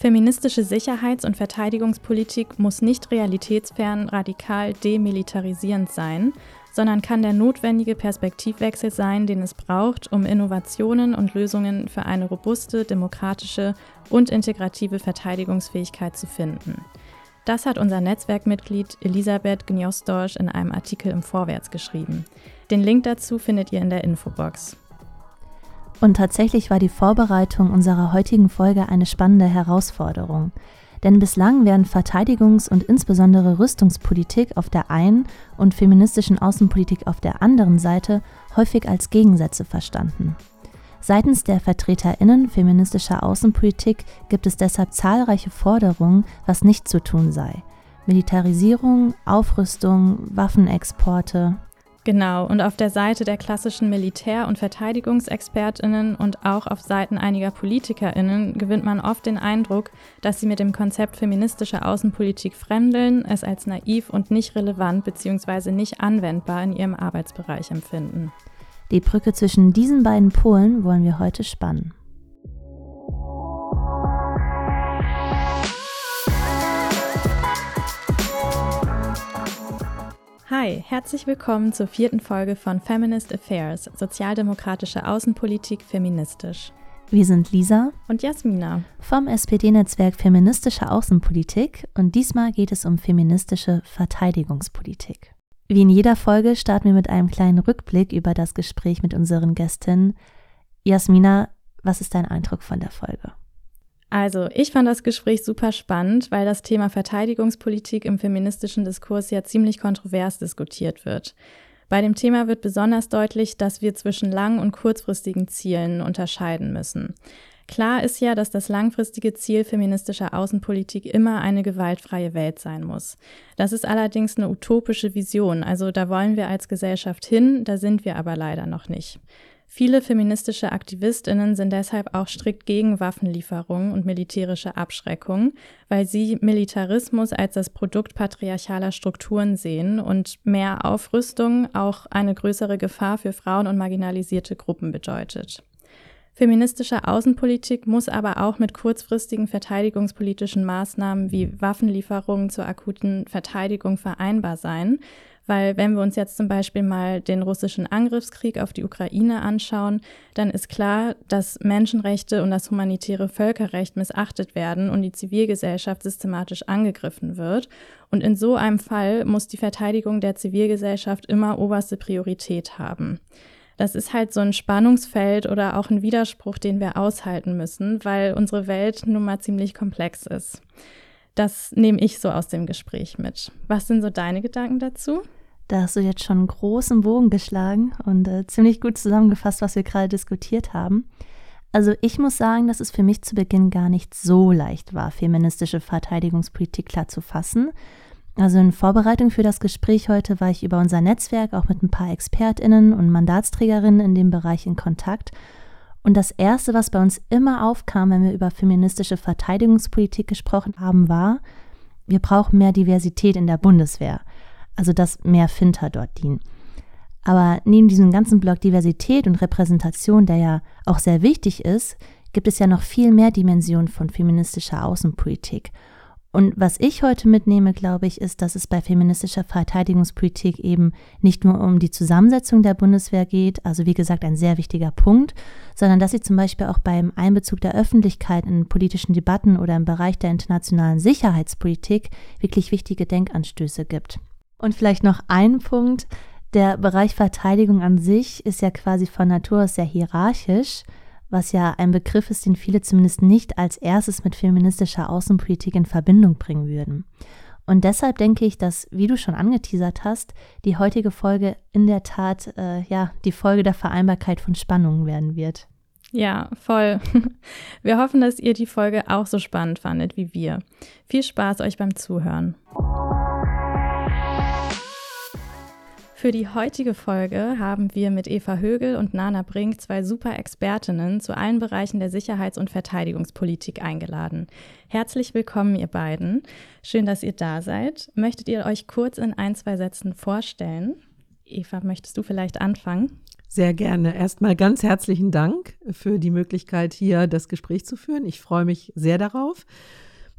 Feministische Sicherheits- und Verteidigungspolitik muss nicht realitätsfern radikal demilitarisierend sein, sondern kann der notwendige Perspektivwechsel sein, den es braucht, um Innovationen und Lösungen für eine robuste, demokratische und integrative Verteidigungsfähigkeit zu finden. Das hat unser Netzwerkmitglied Elisabeth Gniosdorsch in einem Artikel im Vorwärts geschrieben. Den Link dazu findet ihr in der Infobox. Und tatsächlich war die Vorbereitung unserer heutigen Folge eine spannende Herausforderung. Denn bislang werden Verteidigungs- und insbesondere Rüstungspolitik auf der einen und feministischen Außenpolitik auf der anderen Seite häufig als Gegensätze verstanden. Seitens der Vertreterinnen feministischer Außenpolitik gibt es deshalb zahlreiche Forderungen, was nicht zu tun sei. Militarisierung, Aufrüstung, Waffenexporte Genau, und auf der Seite der klassischen Militär- und Verteidigungsexpertinnen und auch auf Seiten einiger Politikerinnen gewinnt man oft den Eindruck, dass sie mit dem Konzept feministischer Außenpolitik fremdeln, es als naiv und nicht relevant bzw. nicht anwendbar in ihrem Arbeitsbereich empfinden. Die Brücke zwischen diesen beiden Polen wollen wir heute spannen. Hi, herzlich willkommen zur vierten Folge von Feminist Affairs, sozialdemokratische Außenpolitik feministisch. Wir sind Lisa und Jasmina vom SPD-Netzwerk Feministische Außenpolitik und diesmal geht es um feministische Verteidigungspolitik. Wie in jeder Folge starten wir mit einem kleinen Rückblick über das Gespräch mit unseren Gästinnen. Jasmina, was ist dein Eindruck von der Folge? Also, ich fand das Gespräch super spannend, weil das Thema Verteidigungspolitik im feministischen Diskurs ja ziemlich kontrovers diskutiert wird. Bei dem Thema wird besonders deutlich, dass wir zwischen lang- und kurzfristigen Zielen unterscheiden müssen. Klar ist ja, dass das langfristige Ziel feministischer Außenpolitik immer eine gewaltfreie Welt sein muss. Das ist allerdings eine utopische Vision, also da wollen wir als Gesellschaft hin, da sind wir aber leider noch nicht. Viele feministische Aktivistinnen sind deshalb auch strikt gegen Waffenlieferungen und militärische Abschreckung, weil sie Militarismus als das Produkt patriarchaler Strukturen sehen und mehr Aufrüstung auch eine größere Gefahr für Frauen und marginalisierte Gruppen bedeutet. Feministische Außenpolitik muss aber auch mit kurzfristigen verteidigungspolitischen Maßnahmen wie Waffenlieferungen zur akuten Verteidigung vereinbar sein, weil wenn wir uns jetzt zum Beispiel mal den russischen Angriffskrieg auf die Ukraine anschauen, dann ist klar, dass Menschenrechte und das humanitäre Völkerrecht missachtet werden und die Zivilgesellschaft systematisch angegriffen wird. Und in so einem Fall muss die Verteidigung der Zivilgesellschaft immer oberste Priorität haben. Das ist halt so ein Spannungsfeld oder auch ein Widerspruch, den wir aushalten müssen, weil unsere Welt nun mal ziemlich komplex ist. Das nehme ich so aus dem Gespräch mit. Was sind so deine Gedanken dazu? Da hast du jetzt schon einen großen Bogen geschlagen und äh, ziemlich gut zusammengefasst, was wir gerade diskutiert haben. Also ich muss sagen, dass es für mich zu Beginn gar nicht so leicht war, feministische Verteidigungspolitik klar zu fassen. Also in Vorbereitung für das Gespräch heute war ich über unser Netzwerk auch mit ein paar Expertinnen und Mandatsträgerinnen in dem Bereich in Kontakt. Und das Erste, was bei uns immer aufkam, wenn wir über feministische Verteidigungspolitik gesprochen haben, war, wir brauchen mehr Diversität in der Bundeswehr also dass mehr Finter dort dienen. Aber neben diesem ganzen Block Diversität und Repräsentation, der ja auch sehr wichtig ist, gibt es ja noch viel mehr Dimensionen von feministischer Außenpolitik. Und was ich heute mitnehme, glaube ich, ist, dass es bei feministischer Verteidigungspolitik eben nicht nur um die Zusammensetzung der Bundeswehr geht, also wie gesagt ein sehr wichtiger Punkt, sondern dass sie zum Beispiel auch beim Einbezug der Öffentlichkeit in politischen Debatten oder im Bereich der internationalen Sicherheitspolitik wirklich wichtige Denkanstöße gibt. Und vielleicht noch ein Punkt. Der Bereich Verteidigung an sich ist ja quasi von Natur aus sehr hierarchisch, was ja ein Begriff ist, den viele zumindest nicht als erstes mit feministischer Außenpolitik in Verbindung bringen würden. Und deshalb denke ich, dass, wie du schon angeteasert hast, die heutige Folge in der Tat äh, ja die Folge der Vereinbarkeit von Spannungen werden wird. Ja, voll. Wir hoffen, dass ihr die Folge auch so spannend fandet wie wir. Viel Spaß euch beim Zuhören. Für die heutige Folge haben wir mit Eva Högel und Nana Brink zwei super Expertinnen zu allen Bereichen der Sicherheits- und Verteidigungspolitik eingeladen. Herzlich willkommen, ihr beiden. Schön, dass ihr da seid. Möchtet ihr euch kurz in ein, zwei Sätzen vorstellen? Eva, möchtest du vielleicht anfangen? Sehr gerne. Erstmal ganz herzlichen Dank für die Möglichkeit, hier das Gespräch zu führen. Ich freue mich sehr darauf.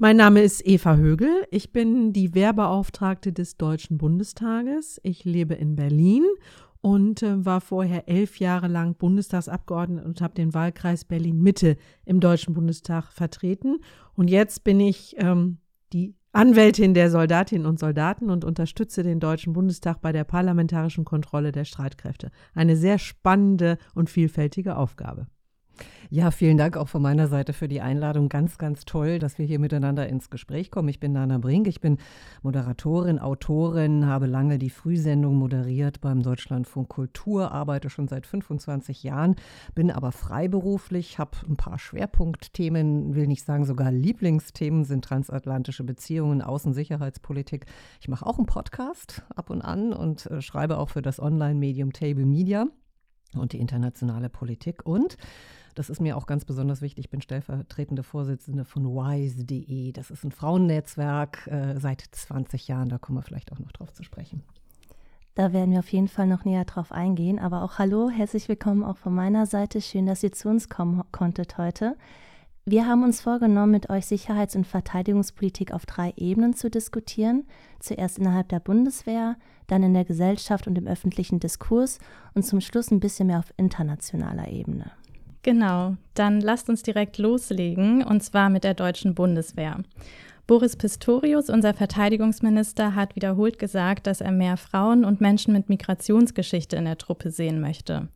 Mein Name ist Eva Högel. Ich bin die Wehrbeauftragte des Deutschen Bundestages. Ich lebe in Berlin und äh, war vorher elf Jahre lang Bundestagsabgeordnete und habe den Wahlkreis Berlin-Mitte im Deutschen Bundestag vertreten. Und jetzt bin ich ähm, die Anwältin der Soldatinnen und Soldaten und unterstütze den Deutschen Bundestag bei der parlamentarischen Kontrolle der Streitkräfte. Eine sehr spannende und vielfältige Aufgabe. Ja, vielen Dank auch von meiner Seite für die Einladung. Ganz, ganz toll, dass wir hier miteinander ins Gespräch kommen. Ich bin Nana Brink, ich bin Moderatorin, Autorin, habe lange die Frühsendung moderiert beim Deutschlandfunk Kultur, arbeite schon seit 25 Jahren, bin aber freiberuflich, habe ein paar Schwerpunktthemen, will nicht sagen sogar Lieblingsthemen sind transatlantische Beziehungen, Außensicherheitspolitik. Ich mache auch einen Podcast ab und an und äh, schreibe auch für das Online-Medium Table Media und die internationale Politik und das ist mir auch ganz besonders wichtig. Ich bin stellvertretende Vorsitzende von WISE.de. Das ist ein Frauennetzwerk äh, seit 20 Jahren. Da kommen wir vielleicht auch noch drauf zu sprechen. Da werden wir auf jeden Fall noch näher drauf eingehen. Aber auch hallo, herzlich willkommen auch von meiner Seite. Schön, dass ihr zu uns kommen konntet heute. Wir haben uns vorgenommen, mit euch Sicherheits- und Verteidigungspolitik auf drei Ebenen zu diskutieren. Zuerst innerhalb der Bundeswehr, dann in der Gesellschaft und im öffentlichen Diskurs und zum Schluss ein bisschen mehr auf internationaler Ebene. Genau, dann lasst uns direkt loslegen, und zwar mit der deutschen Bundeswehr. Boris Pistorius, unser Verteidigungsminister, hat wiederholt gesagt, dass er mehr Frauen und Menschen mit Migrationsgeschichte in der Truppe sehen möchte.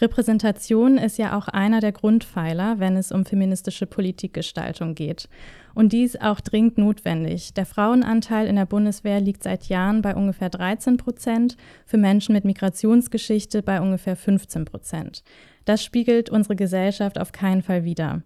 Repräsentation ist ja auch einer der Grundpfeiler, wenn es um feministische Politikgestaltung geht. Und dies auch dringend notwendig. Der Frauenanteil in der Bundeswehr liegt seit Jahren bei ungefähr 13 Prozent, für Menschen mit Migrationsgeschichte bei ungefähr 15 Prozent. Das spiegelt unsere Gesellschaft auf keinen Fall wider.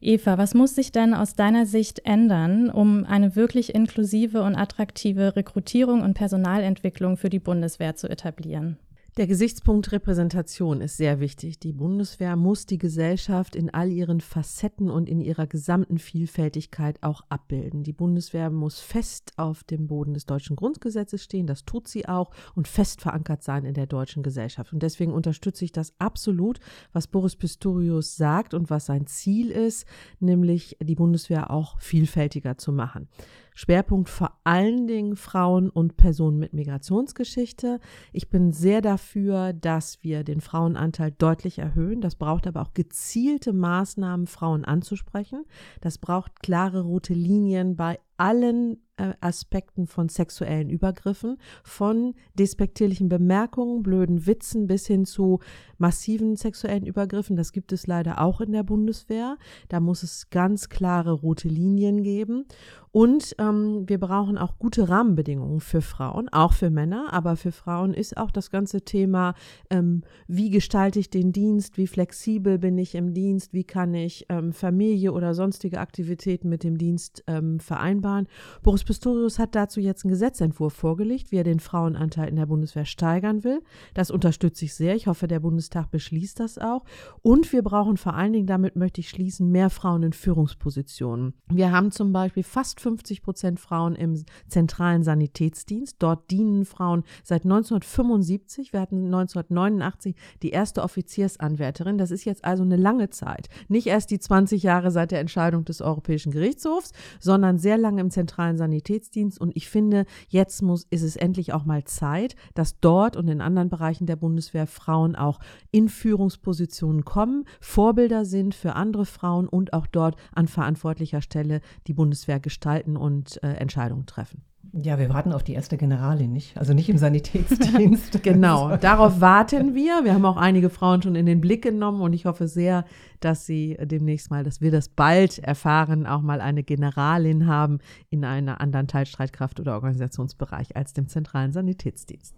Eva, was muss sich denn aus deiner Sicht ändern, um eine wirklich inklusive und attraktive Rekrutierung und Personalentwicklung für die Bundeswehr zu etablieren? Der Gesichtspunkt Repräsentation ist sehr wichtig. Die Bundeswehr muss die Gesellschaft in all ihren Facetten und in ihrer gesamten Vielfältigkeit auch abbilden. Die Bundeswehr muss fest auf dem Boden des deutschen Grundgesetzes stehen, das tut sie auch, und fest verankert sein in der deutschen Gesellschaft. Und deswegen unterstütze ich das absolut, was Boris Pistorius sagt und was sein Ziel ist, nämlich die Bundeswehr auch vielfältiger zu machen. Schwerpunkt vor allen Dingen Frauen und Personen mit Migrationsgeschichte. Ich bin sehr dafür, dass wir den Frauenanteil deutlich erhöhen. Das braucht aber auch gezielte Maßnahmen, Frauen anzusprechen. Das braucht klare rote Linien bei allen äh, Aspekten von sexuellen Übergriffen, von despektierlichen Bemerkungen, blöden Witzen bis hin zu massiven sexuellen Übergriffen. Das gibt es leider auch in der Bundeswehr. Da muss es ganz klare rote Linien geben. Und ähm, wir brauchen auch gute Rahmenbedingungen für Frauen, auch für Männer. Aber für Frauen ist auch das ganze Thema, ähm, wie gestalte ich den Dienst, wie flexibel bin ich im Dienst, wie kann ich ähm, Familie oder sonstige Aktivitäten mit dem Dienst ähm, vereinbaren. Boris Pistorius hat dazu jetzt einen Gesetzentwurf vorgelegt, wie er den Frauenanteil in der Bundeswehr steigern will. Das unterstütze ich sehr. Ich hoffe, der Bundestag beschließt das auch. Und wir brauchen vor allen Dingen, damit möchte ich schließen, mehr Frauen in Führungspositionen. Wir haben zum Beispiel fast 50 Prozent Frauen im zentralen Sanitätsdienst. Dort dienen Frauen seit 1975. Wir hatten 1989 die erste Offiziersanwärterin. Das ist jetzt also eine lange Zeit. Nicht erst die 20 Jahre seit der Entscheidung des Europäischen Gerichtshofs, sondern sehr lange im zentralen Sanitätsdienst. Sanitätsdienst. Und ich finde, jetzt muss, ist es endlich auch mal Zeit, dass dort und in anderen Bereichen der Bundeswehr Frauen auch in Führungspositionen kommen, Vorbilder sind für andere Frauen und auch dort an verantwortlicher Stelle die Bundeswehr gestalten und äh, Entscheidungen treffen. Ja, wir warten auf die erste Generalin, nicht? Also nicht im Sanitätsdienst. genau, darauf warten wir. Wir haben auch einige Frauen schon in den Blick genommen und ich hoffe sehr, dass sie demnächst mal, dass wir das bald erfahren, auch mal eine Generalin haben in einer anderen Teilstreitkraft oder Organisationsbereich als dem zentralen Sanitätsdienst.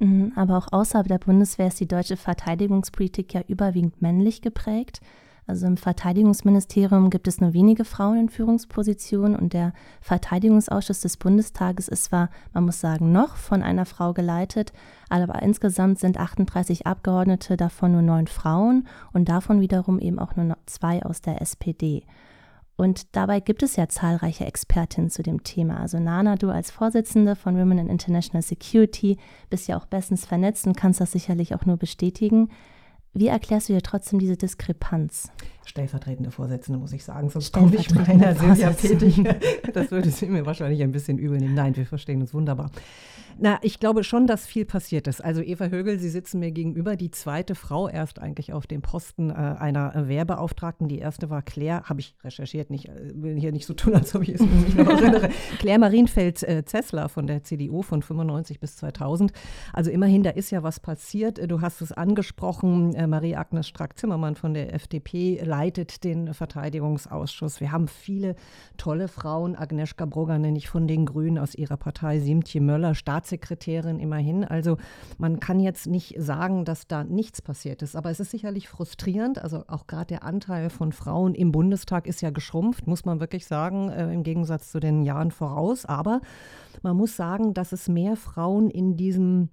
Mhm, aber auch außerhalb der Bundeswehr ist die deutsche Verteidigungspolitik ja überwiegend männlich geprägt. Also im Verteidigungsministerium gibt es nur wenige Frauen in Führungspositionen und der Verteidigungsausschuss des Bundestages ist zwar, man muss sagen, noch von einer Frau geleitet, aber insgesamt sind 38 Abgeordnete, davon nur neun Frauen und davon wiederum eben auch nur zwei aus der SPD. Und dabei gibt es ja zahlreiche Expertinnen zu dem Thema. Also Nana, du als Vorsitzende von Women in International Security bist ja auch bestens vernetzt und kannst das sicherlich auch nur bestätigen. Wie erklärst du dir trotzdem diese Diskrepanz? Stellvertretende Vorsitzende, muss ich sagen, sonst komme ich meiner Silvia tätig. Das würde sie mir wahrscheinlich ein bisschen übel nehmen. Nein, wir verstehen uns wunderbar. Na, ich glaube schon, dass viel passiert ist. Also Eva Högel, Sie sitzen mir gegenüber, die zweite Frau erst eigentlich auf dem Posten äh, einer Wehrbeauftragten. Die erste war Claire, habe ich recherchiert, nicht, äh, will hier nicht so tun, als ob ich es mich noch erinnere. Claire Marienfeld-Zessler von der CDU von 95 bis 2000. Also immerhin, da ist ja was passiert. Du hast es angesprochen, äh, Marie-Agnes Strack-Zimmermann von der FDP leitet den Verteidigungsausschuss. Wir haben viele tolle Frauen. Agnieszka Brugger nenne ich von den Grünen aus ihrer Partei, Siemtje Möller, Staats Staatssekretärin immerhin. Also man kann jetzt nicht sagen, dass da nichts passiert ist. Aber es ist sicherlich frustrierend. Also auch gerade der Anteil von Frauen im Bundestag ist ja geschrumpft, muss man wirklich sagen, äh, im Gegensatz zu den Jahren voraus. Aber man muss sagen, dass es mehr Frauen in diesem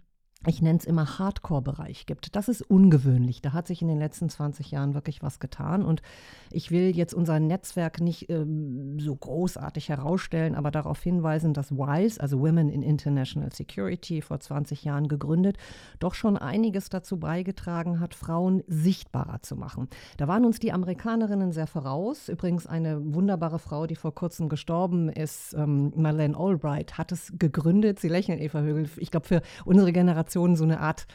ich nenne es immer Hardcore-Bereich gibt. Das ist ungewöhnlich. Da hat sich in den letzten 20 Jahren wirklich was getan. Und ich will jetzt unser Netzwerk nicht ähm, so großartig herausstellen, aber darauf hinweisen, dass WISE, also Women in International Security, vor 20 Jahren gegründet, doch schon einiges dazu beigetragen hat, Frauen sichtbarer zu machen. Da waren uns die Amerikanerinnen sehr voraus. Übrigens eine wunderbare Frau, die vor kurzem gestorben ist, ähm, Madeleine Albright, hat es gegründet. Sie lächeln, Eva Högel. Ich glaube, für unsere Generation Generation so eine Art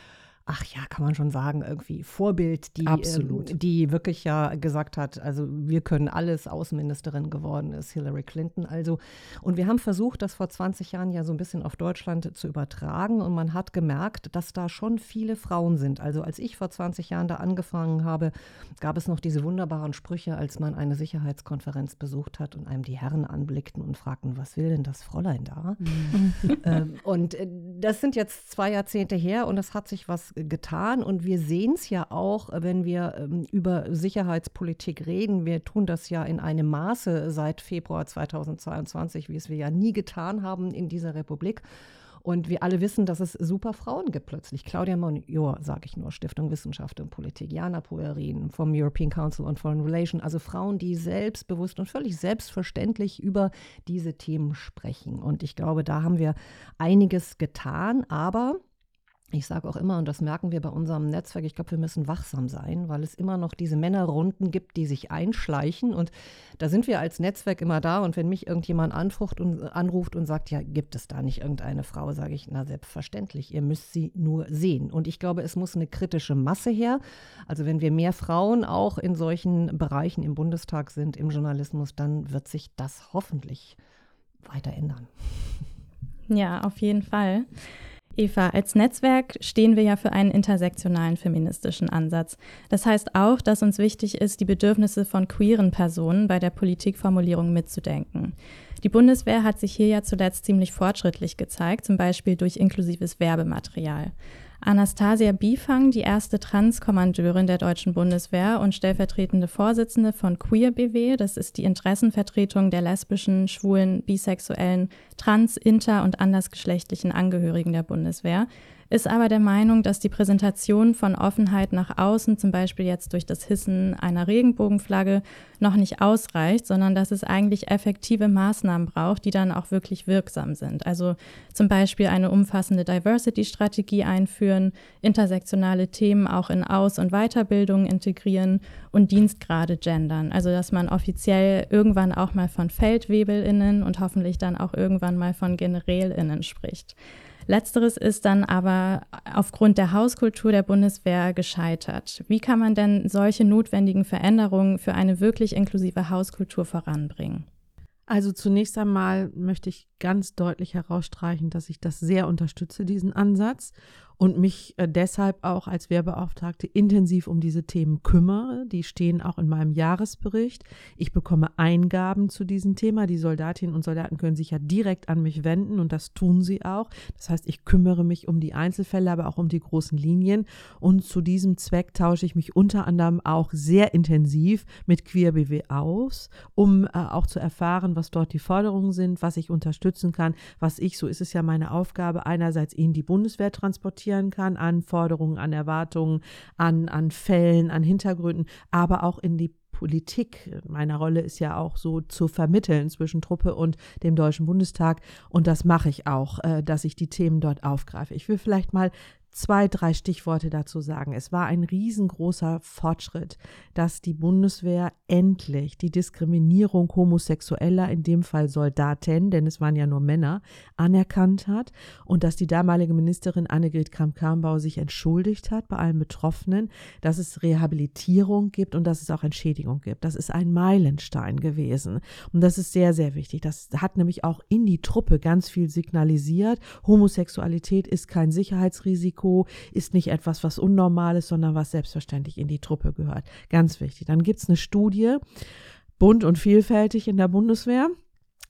ach ja, kann man schon sagen, irgendwie Vorbild, die, ähm, die wirklich ja gesagt hat, also wir können alles, Außenministerin geworden ist Hillary Clinton. Also, und wir haben versucht, das vor 20 Jahren ja so ein bisschen auf Deutschland zu übertragen und man hat gemerkt, dass da schon viele Frauen sind. Also als ich vor 20 Jahren da angefangen habe, gab es noch diese wunderbaren Sprüche, als man eine Sicherheitskonferenz besucht hat und einem die Herren anblickten und fragten, was will denn das Fräulein da? Mhm. ähm, und äh, das sind jetzt zwei Jahrzehnte her und es hat sich was getan. Und wir sehen es ja auch, wenn wir ähm, über Sicherheitspolitik reden. Wir tun das ja in einem Maße seit Februar 2022, wie es wir ja nie getan haben in dieser Republik. Und wir alle wissen, dass es super Frauen gibt plötzlich. Claudia Monior, sage ich nur, Stiftung Wissenschaft und Politik, Jana Puerin vom European Council on Foreign Relations, also Frauen, die selbstbewusst und völlig selbstverständlich über diese Themen sprechen. Und ich glaube, da haben wir einiges getan, aber ich sage auch immer, und das merken wir bei unserem Netzwerk, ich glaube, wir müssen wachsam sein, weil es immer noch diese Männerrunden gibt, die sich einschleichen. Und da sind wir als Netzwerk immer da. Und wenn mich irgendjemand anruft und, anruft und sagt, ja, gibt es da nicht irgendeine Frau, sage ich, na selbstverständlich, ihr müsst sie nur sehen. Und ich glaube, es muss eine kritische Masse her. Also wenn wir mehr Frauen auch in solchen Bereichen im Bundestag sind, im Journalismus, dann wird sich das hoffentlich weiter ändern. Ja, auf jeden Fall. Eva, als Netzwerk stehen wir ja für einen intersektionalen feministischen Ansatz. Das heißt auch, dass uns wichtig ist, die Bedürfnisse von queeren Personen bei der Politikformulierung mitzudenken. Die Bundeswehr hat sich hier ja zuletzt ziemlich fortschrittlich gezeigt, zum Beispiel durch inklusives Werbematerial. Anastasia Bifang, die erste Transkommandeurin der deutschen Bundeswehr und stellvertretende Vorsitzende von Queer BW, das ist die Interessenvertretung der lesbischen, schwulen, bisexuellen, trans, inter- und andersgeschlechtlichen Angehörigen der Bundeswehr, ist aber der Meinung, dass die Präsentation von Offenheit nach außen, zum Beispiel jetzt durch das Hissen einer Regenbogenflagge, noch nicht ausreicht, sondern dass es eigentlich effektive Maßnahmen braucht, die dann auch wirklich wirksam sind. Also zum Beispiel eine umfassende Diversity-Strategie einführen, intersektionale Themen auch in Aus- und Weiterbildung integrieren und Dienstgrade gendern. Also dass man offiziell irgendwann auch mal von FeldwebelInnen und hoffentlich dann auch irgendwann mal von GenerälInnen spricht. Letzteres ist dann aber aufgrund der Hauskultur der Bundeswehr gescheitert. Wie kann man denn solche notwendigen Veränderungen für eine wirklich inklusive Hauskultur voranbringen? Also zunächst einmal möchte ich ganz deutlich herausstreichen, dass ich das sehr unterstütze, diesen Ansatz und mich äh, deshalb auch als Wehrbeauftragte intensiv um diese Themen kümmere. Die stehen auch in meinem Jahresbericht. Ich bekomme Eingaben zu diesem Thema. Die Soldatinnen und Soldaten können sich ja direkt an mich wenden und das tun sie auch. Das heißt, ich kümmere mich um die Einzelfälle, aber auch um die großen Linien. Und zu diesem Zweck tausche ich mich unter anderem auch sehr intensiv mit Queer BW aus, um äh, auch zu erfahren, was dort die Forderungen sind, was ich unterstützen kann, was ich, so ist es ja meine Aufgabe, einerseits in die Bundeswehr transportieren adaptieren kann an Forderungen, an Erwartungen, an, an Fällen, an Hintergründen, aber auch in die Politik. Meine Rolle ist ja auch so zu vermitteln zwischen Truppe und dem Deutschen Bundestag. Und das mache ich auch, äh, dass ich die Themen dort aufgreife. Ich will vielleicht mal zwei, drei Stichworte dazu sagen. Es war ein riesengroßer Fortschritt, dass die Bundeswehr endlich die Diskriminierung Homosexueller, in dem Fall Soldaten, denn es waren ja nur Männer, anerkannt hat und dass die damalige Ministerin Annegret Kramp-Karrenbauer sich entschuldigt hat bei allen Betroffenen, dass es Rehabilitierung gibt und dass es auch Entschädigung gibt. Das ist ein Meilenstein gewesen und das ist sehr, sehr wichtig. Das hat nämlich auch in die Truppe ganz viel signalisiert. Homosexualität ist kein Sicherheitsrisiko Risiko ist nicht etwas, was unnormal ist, sondern was selbstverständlich in die Truppe gehört. Ganz wichtig. Dann gibt es eine Studie, bunt und vielfältig in der Bundeswehr.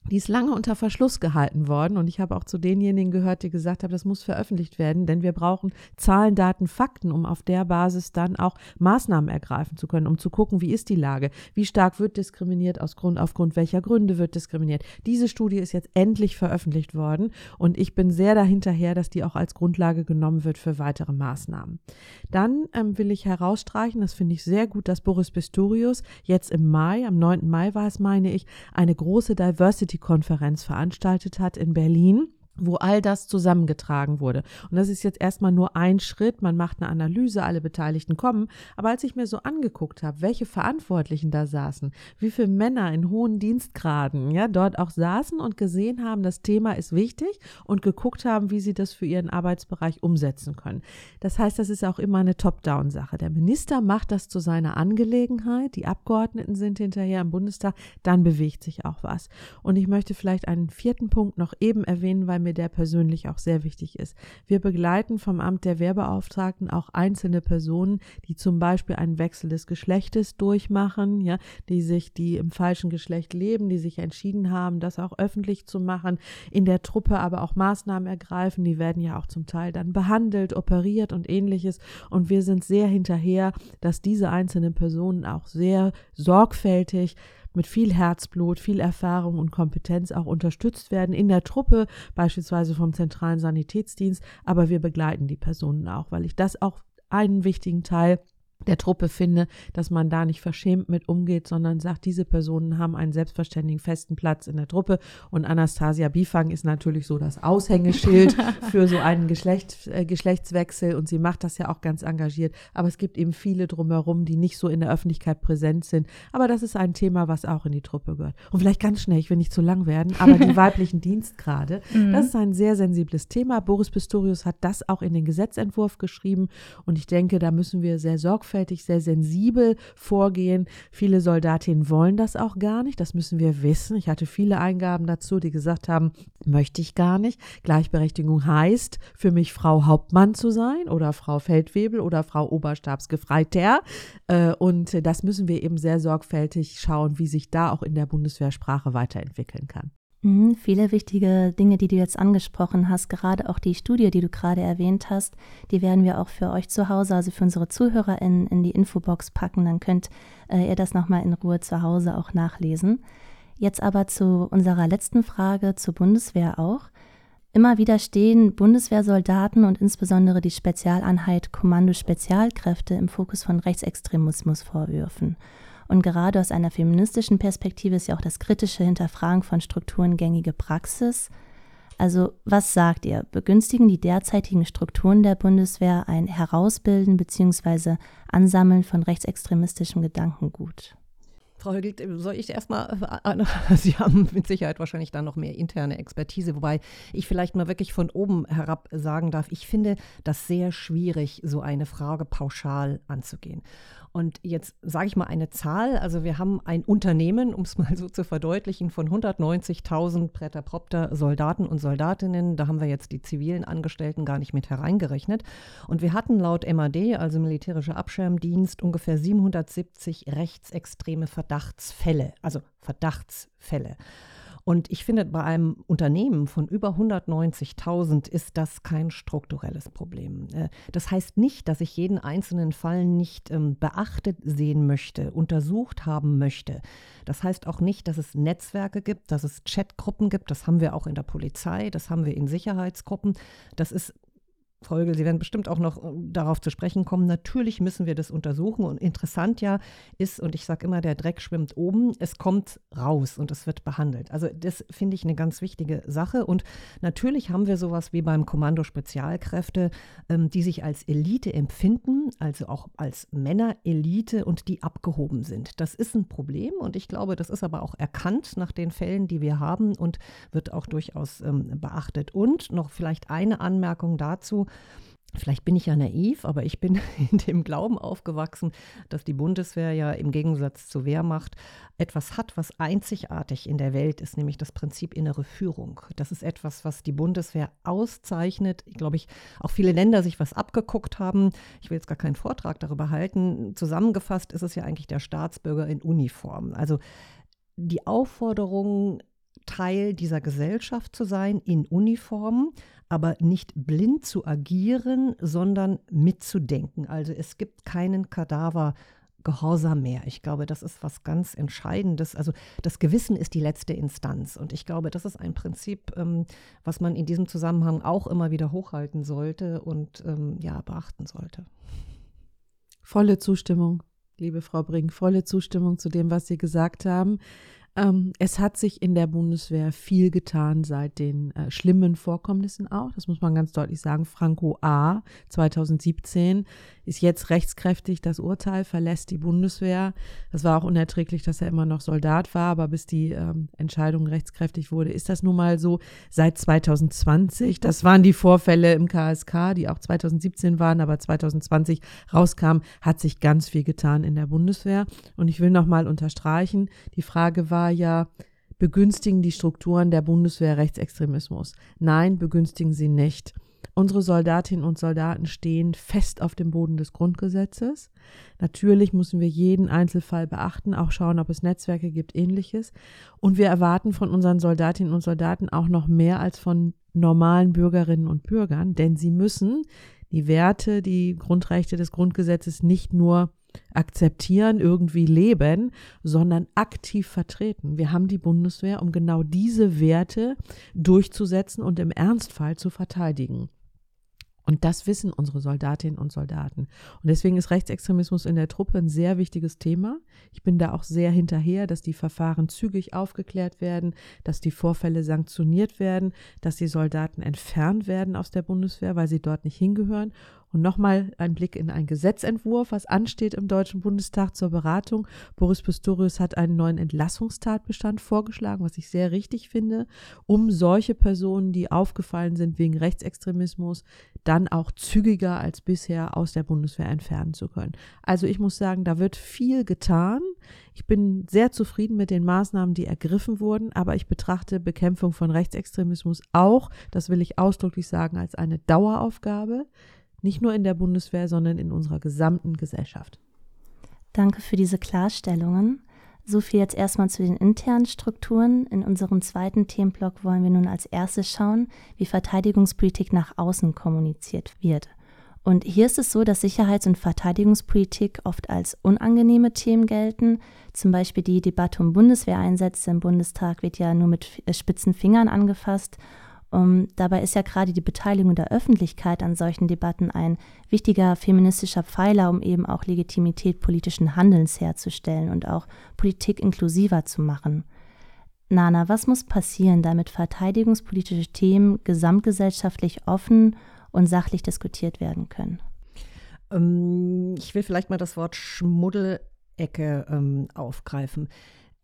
Die ist lange unter Verschluss gehalten worden und ich habe auch zu denjenigen gehört, die gesagt haben, das muss veröffentlicht werden, denn wir brauchen Zahlen, Daten, Fakten, um auf der Basis dann auch Maßnahmen ergreifen zu können, um zu gucken, wie ist die Lage, wie stark wird diskriminiert, aus Grund, aufgrund welcher Gründe wird diskriminiert. Diese Studie ist jetzt endlich veröffentlicht worden und ich bin sehr dahinterher, dass die auch als Grundlage genommen wird für weitere Maßnahmen. Dann ähm, will ich herausstreichen, das finde ich sehr gut, dass Boris Pistorius jetzt im Mai, am 9. Mai war es, meine ich, eine große Diversity Konferenz veranstaltet hat in Berlin wo all das zusammengetragen wurde. Und das ist jetzt erstmal nur ein Schritt. Man macht eine Analyse, alle Beteiligten kommen. Aber als ich mir so angeguckt habe, welche Verantwortlichen da saßen, wie viele Männer in hohen Dienstgraden ja dort auch saßen und gesehen haben, das Thema ist wichtig und geguckt haben, wie sie das für ihren Arbeitsbereich umsetzen können. Das heißt, das ist auch immer eine Top-Down-Sache. Der Minister macht das zu seiner Angelegenheit, die Abgeordneten sind hinterher im Bundestag, dann bewegt sich auch was. Und ich möchte vielleicht einen vierten Punkt noch eben erwähnen, weil mir der persönlich auch sehr wichtig ist. Wir begleiten vom Amt der Wehrbeauftragten auch einzelne Personen, die zum Beispiel einen Wechsel des Geschlechtes durchmachen, ja, die sich, die im falschen Geschlecht leben, die sich entschieden haben, das auch öffentlich zu machen, in der Truppe aber auch Maßnahmen ergreifen. Die werden ja auch zum Teil dann behandelt, operiert und ähnliches. Und wir sind sehr hinterher, dass diese einzelnen Personen auch sehr sorgfältig mit viel Herzblut, viel Erfahrung und Kompetenz auch unterstützt werden in der Truppe, beispielsweise vom zentralen Sanitätsdienst. Aber wir begleiten die Personen auch, weil ich das auch einen wichtigen Teil der Truppe finde, dass man da nicht verschämt mit umgeht, sondern sagt, diese Personen haben einen selbstverständlichen festen Platz in der Truppe. Und Anastasia Bifang ist natürlich so das Aushängeschild für so einen Geschlecht, äh, Geschlechtswechsel und sie macht das ja auch ganz engagiert. Aber es gibt eben viele drumherum, die nicht so in der Öffentlichkeit präsent sind. Aber das ist ein Thema, was auch in die Truppe gehört. Und vielleicht ganz schnell, ich will nicht zu lang werden, aber die weiblichen Dienstgrade, mhm. das ist ein sehr sensibles Thema. Boris Pistorius hat das auch in den Gesetzentwurf geschrieben und ich denke, da müssen wir sehr sorgfältig sorgfältig, sehr sensibel vorgehen. Viele Soldatinnen wollen das auch gar nicht. Das müssen wir wissen. Ich hatte viele Eingaben dazu, die gesagt haben, möchte ich gar nicht. Gleichberechtigung heißt für mich Frau Hauptmann zu sein oder Frau Feldwebel oder Frau Oberstabsgefreiter. Äh, und das müssen wir eben sehr sorgfältig schauen, wie sich da auch in der Bundeswehrsprache weiterentwickeln kann. Mhm, viele wichtige Dinge, die du jetzt angesprochen hast, gerade auch die Studie, die du gerade erwähnt hast, die werden wir auch für euch zu Hause, also für unsere Zuhörer in, in die Infobox packen. Dann könnt äh, ihr das nochmal in Ruhe zu Hause auch nachlesen. Jetzt aber zu unserer letzten Frage zur Bundeswehr auch. Immer wieder stehen Bundeswehrsoldaten und insbesondere die Spezialeinheit Kommando Spezialkräfte im Fokus von Rechtsextremismusvorwürfen. Und gerade aus einer feministischen Perspektive ist ja auch das kritische Hinterfragen von Strukturen gängige Praxis. Also was sagt ihr? Begünstigen die derzeitigen Strukturen der Bundeswehr ein Herausbilden bzw. Ansammeln von rechtsextremistischem Gedankengut? Frau Högelt, soll ich erstmal, äh, Sie haben mit Sicherheit wahrscheinlich dann noch mehr interne Expertise, wobei ich vielleicht mal wirklich von oben herab sagen darf, ich finde das sehr schwierig, so eine Frage pauschal anzugehen. Und jetzt sage ich mal eine Zahl. Also wir haben ein Unternehmen, um es mal so zu verdeutlichen, von 190.000 Präterpropter Soldaten und Soldatinnen. Da haben wir jetzt die zivilen Angestellten gar nicht mit hereingerechnet. Und wir hatten laut MAD, also Militärischer Abschirmdienst, ungefähr 770 rechtsextreme Verdachtsfälle, also Verdachtsfälle. Und ich finde, bei einem Unternehmen von über 190.000 ist das kein strukturelles Problem. Äh, das heißt nicht, dass ich jeden einzelnen Fall nicht ähm, beachtet sehen möchte, untersucht haben möchte. Das heißt auch nicht, dass es Netzwerke gibt, dass es Chatgruppen gibt. Das haben wir auch in der Polizei, das haben wir in Sicherheitsgruppen. Das ist Folge, Sie werden bestimmt auch noch äh, darauf zu sprechen kommen, natürlich müssen wir das untersuchen. Und interessant ja ist, und ich sage immer, der Dreck schwimmt oben, es kommt raus und es wird behandelt. Also das finde ich eine ganz wichtige Sache. Und natürlich haben wir sowas wie beim Kommando Spezialkräfte, ähm, die sich als Elite empfinden, also auch als Männerelite und die abgehoben sind. Das ist ein Problem und ich glaube, das ist aber auch erkannt nach den Fällen, die wir haben und wird auch durchaus ähm, beachtet. Und noch vielleicht eine Anmerkung dazu. Vielleicht bin ich ja naiv, aber ich bin in dem Glauben aufgewachsen, dass die Bundeswehr ja im Gegensatz zur Wehrmacht etwas hat, was einzigartig in der Welt ist, nämlich das Prinzip innere Führung. Das ist etwas, was die Bundeswehr auszeichnet. Ich glaube, ich auch viele Länder sich was abgeguckt haben. Ich will jetzt gar keinen Vortrag darüber halten. Zusammengefasst ist es ja eigentlich der Staatsbürger in Uniform. Also die Aufforderung, Teil dieser Gesellschaft zu sein in Uniform, aber nicht blind zu agieren, sondern mitzudenken. Also es gibt keinen Kadaver. Gehorsam mehr. Ich glaube, das ist was ganz Entscheidendes. Also das Gewissen ist die letzte Instanz. Und ich glaube, das ist ein Prinzip, ähm, was man in diesem Zusammenhang auch immer wieder hochhalten sollte und ähm, ja, beachten sollte. Volle Zustimmung, liebe Frau Brink, volle Zustimmung zu dem, was Sie gesagt haben. Ähm, es hat sich in der Bundeswehr viel getan seit den äh, schlimmen Vorkommnissen auch. Das muss man ganz deutlich sagen. Franco A. 2017 ist jetzt rechtskräftig. Das Urteil verlässt die Bundeswehr. Das war auch unerträglich, dass er immer noch Soldat war, aber bis die ähm, Entscheidung rechtskräftig wurde, ist das nun mal so. Seit 2020, das waren die Vorfälle im KSK, die auch 2017 waren, aber 2020 rauskamen, hat sich ganz viel getan in der Bundeswehr. Und ich will noch mal unterstreichen, die Frage war ja, begünstigen die Strukturen der Bundeswehr Rechtsextremismus? Nein, begünstigen sie nicht. Unsere Soldatinnen und Soldaten stehen fest auf dem Boden des Grundgesetzes. Natürlich müssen wir jeden Einzelfall beachten, auch schauen, ob es Netzwerke gibt, ähnliches. Und wir erwarten von unseren Soldatinnen und Soldaten auch noch mehr als von normalen Bürgerinnen und Bürgern, denn sie müssen die Werte, die Grundrechte des Grundgesetzes nicht nur akzeptieren, irgendwie leben, sondern aktiv vertreten. Wir haben die Bundeswehr, um genau diese Werte durchzusetzen und im Ernstfall zu verteidigen. Und das wissen unsere Soldatinnen und Soldaten. Und deswegen ist Rechtsextremismus in der Truppe ein sehr wichtiges Thema. Ich bin da auch sehr hinterher, dass die Verfahren zügig aufgeklärt werden, dass die Vorfälle sanktioniert werden, dass die Soldaten entfernt werden aus der Bundeswehr, weil sie dort nicht hingehören und nochmal ein Blick in einen Gesetzentwurf, was ansteht im Deutschen Bundestag zur Beratung. Boris Pistorius hat einen neuen Entlassungstatbestand vorgeschlagen, was ich sehr richtig finde, um solche Personen, die aufgefallen sind wegen Rechtsextremismus, dann auch zügiger als bisher aus der Bundeswehr entfernen zu können. Also ich muss sagen, da wird viel getan. Ich bin sehr zufrieden mit den Maßnahmen, die ergriffen wurden, aber ich betrachte Bekämpfung von Rechtsextremismus auch, das will ich ausdrücklich sagen, als eine Daueraufgabe. Nicht nur in der Bundeswehr, sondern in unserer gesamten Gesellschaft. Danke für diese Klarstellungen. So viel jetzt erstmal zu den internen Strukturen. In unserem zweiten Themenblock wollen wir nun als erstes schauen, wie Verteidigungspolitik nach außen kommuniziert wird. Und hier ist es so, dass Sicherheits- und Verteidigungspolitik oft als unangenehme Themen gelten. Zum Beispiel die Debatte um Bundeswehreinsätze im Bundestag wird ja nur mit spitzen Fingern angefasst um, dabei ist ja gerade die Beteiligung der Öffentlichkeit an solchen Debatten ein wichtiger feministischer Pfeiler, um eben auch Legitimität politischen Handelns herzustellen und auch Politik inklusiver zu machen. Nana, was muss passieren, damit verteidigungspolitische Themen gesamtgesellschaftlich offen und sachlich diskutiert werden können? Ähm, ich will vielleicht mal das Wort Schmuddelecke ähm, aufgreifen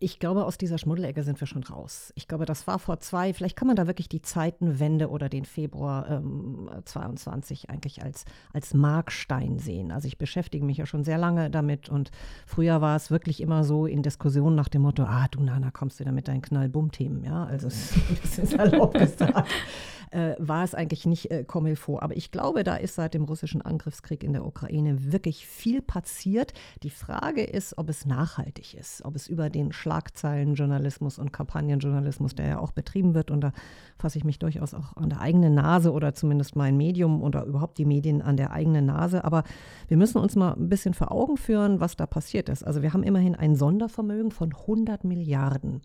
ich glaube, aus dieser Schmuddelecke sind wir schon raus. Ich glaube, das war vor zwei, vielleicht kann man da wirklich die Zeitenwende oder den Februar ähm, 22 eigentlich als, als Markstein sehen. Also ich beschäftige mich ja schon sehr lange damit und früher war es wirklich immer so in Diskussionen nach dem Motto, ah, du Nana, kommst wieder mit deinen Knallbumm-Themen, ja, also es ist ein bisschen salopp gesagt äh, war es eigentlich nicht äh, vor. Aber ich glaube, da ist seit dem russischen Angriffskrieg in der Ukraine wirklich viel passiert. Die Frage ist, ob es nachhaltig ist, ob es über den Schlagzeilenjournalismus und Kampagnenjournalismus, der ja auch betrieben wird, und da fasse ich mich durchaus auch an der eigenen Nase oder zumindest mein Medium oder überhaupt die Medien an der eigenen Nase. Aber wir müssen uns mal ein bisschen vor Augen führen, was da passiert ist. Also wir haben immerhin ein Sondervermögen von 100 Milliarden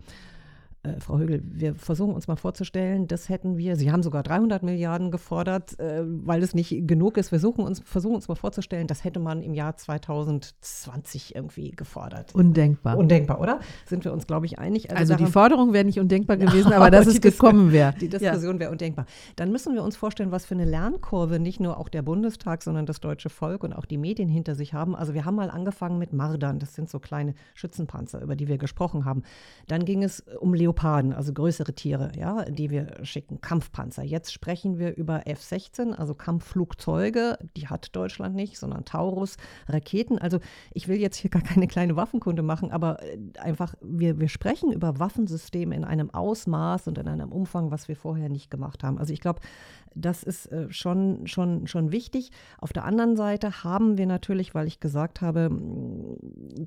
äh, Frau Högel, wir versuchen uns mal vorzustellen, das hätten wir, Sie haben sogar 300 Milliarden gefordert, äh, weil es nicht genug ist. Wir suchen uns, versuchen uns mal vorzustellen, das hätte man im Jahr 2020 irgendwie gefordert. Undenkbar. Undenkbar, oder? Sind wir uns, glaube ich, einig? Also, also die Forderung wäre nicht undenkbar gewesen, aber dass es gekommen wäre. Die Diskussion ja. wäre undenkbar. Dann müssen wir uns vorstellen, was für eine Lernkurve nicht nur auch der Bundestag, sondern das deutsche Volk und auch die Medien hinter sich haben. Also wir haben mal angefangen mit Mardern, das sind so kleine Schützenpanzer, über die wir gesprochen haben. Dann ging es um Leoparden, also größere Tiere, ja, die wir schicken, Kampfpanzer. Jetzt sprechen wir über F-16, also Kampfflugzeuge, die hat Deutschland nicht, sondern Taurus, Raketen. Also ich will jetzt hier gar keine kleine Waffenkunde machen, aber äh, einfach, wir, wir sprechen über Waffensysteme in einem Ausmaß und in einem Umfang, was wir vorher nicht gemacht haben. Also ich glaube, das ist äh, schon, schon, schon wichtig. Auf der anderen Seite haben wir natürlich, weil ich gesagt habe,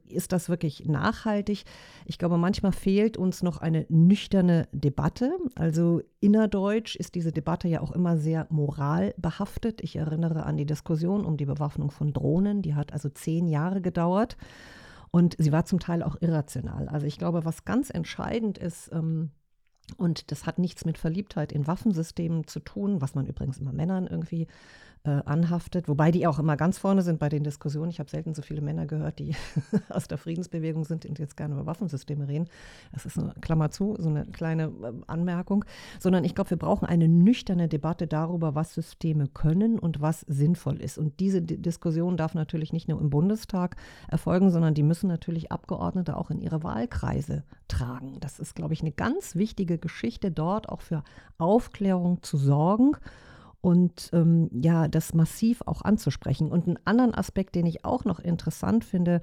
ist das wirklich nachhaltig? Ich glaube, manchmal fehlt uns noch eine nüchterne Debatte. Also innerdeutsch ist diese Debatte ja auch immer sehr moralbehaftet. Ich erinnere an die Diskussion um die Bewaffnung von Drohnen. Die hat also zehn Jahre gedauert. Und sie war zum Teil auch irrational. Also ich glaube, was ganz entscheidend ist, ähm, und das hat nichts mit Verliebtheit in Waffensystemen zu tun, was man übrigens immer Männern irgendwie äh, anhaftet, wobei die auch immer ganz vorne sind bei den Diskussionen. Ich habe selten so viele Männer gehört, die aus der Friedensbewegung sind und jetzt gerne über Waffensysteme reden. Das ist eine Klammer zu, so eine kleine äh, Anmerkung. Sondern ich glaube, wir brauchen eine nüchterne Debatte darüber, was Systeme können und was sinnvoll ist. Und diese D Diskussion darf natürlich nicht nur im Bundestag erfolgen, sondern die müssen natürlich Abgeordnete auch in ihre Wahlkreise tragen. Das ist, glaube ich, eine ganz wichtige Geschichte, dort auch für Aufklärung zu sorgen und ähm, ja, das massiv auch anzusprechen. Und einen anderen Aspekt, den ich auch noch interessant finde,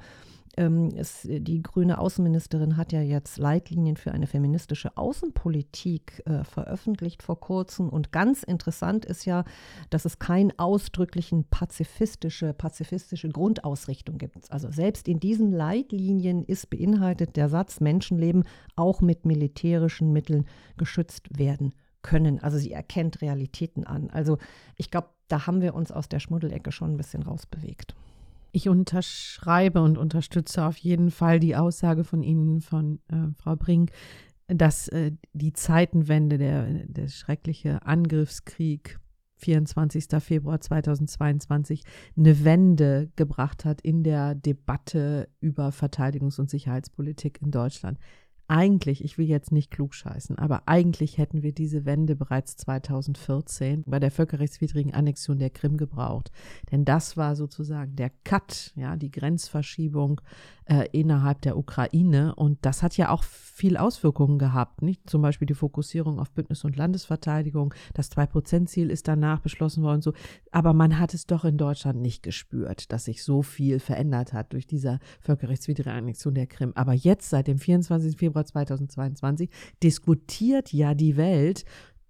ähm, ist, die grüne Außenministerin hat ja jetzt Leitlinien für eine feministische Außenpolitik äh, veröffentlicht vor kurzem. Und ganz interessant ist ja, dass es keine ausdrücklichen pazifistische, pazifistische Grundausrichtung gibt. Also selbst in diesen Leitlinien ist beinhaltet der Satz, Menschenleben auch mit militärischen Mitteln geschützt werden können. Also sie erkennt Realitäten an. Also ich glaube, da haben wir uns aus der Schmuddelecke schon ein bisschen rausbewegt. Ich unterschreibe und unterstütze auf jeden Fall die Aussage von Ihnen, von äh, Frau Brink, dass äh, die Zeitenwende, der, der schreckliche Angriffskrieg 24. Februar 2022 eine Wende gebracht hat in der Debatte über Verteidigungs- und Sicherheitspolitik in Deutschland eigentlich, ich will jetzt nicht klugscheißen, aber eigentlich hätten wir diese Wende bereits 2014 bei der völkerrechtswidrigen Annexion der Krim gebraucht. Denn das war sozusagen der Cut, ja, die Grenzverschiebung äh, innerhalb der Ukraine. Und das hat ja auch viel Auswirkungen gehabt, nicht? Zum Beispiel die Fokussierung auf Bündnis- und Landesverteidigung. Das Zwei-Prozent-Ziel ist danach beschlossen worden, so. Aber man hat es doch in Deutschland nicht gespürt, dass sich so viel verändert hat durch diese völkerrechtswidrige Annexion der Krim. Aber jetzt, seit dem 24. Februar 2022, diskutiert ja die Welt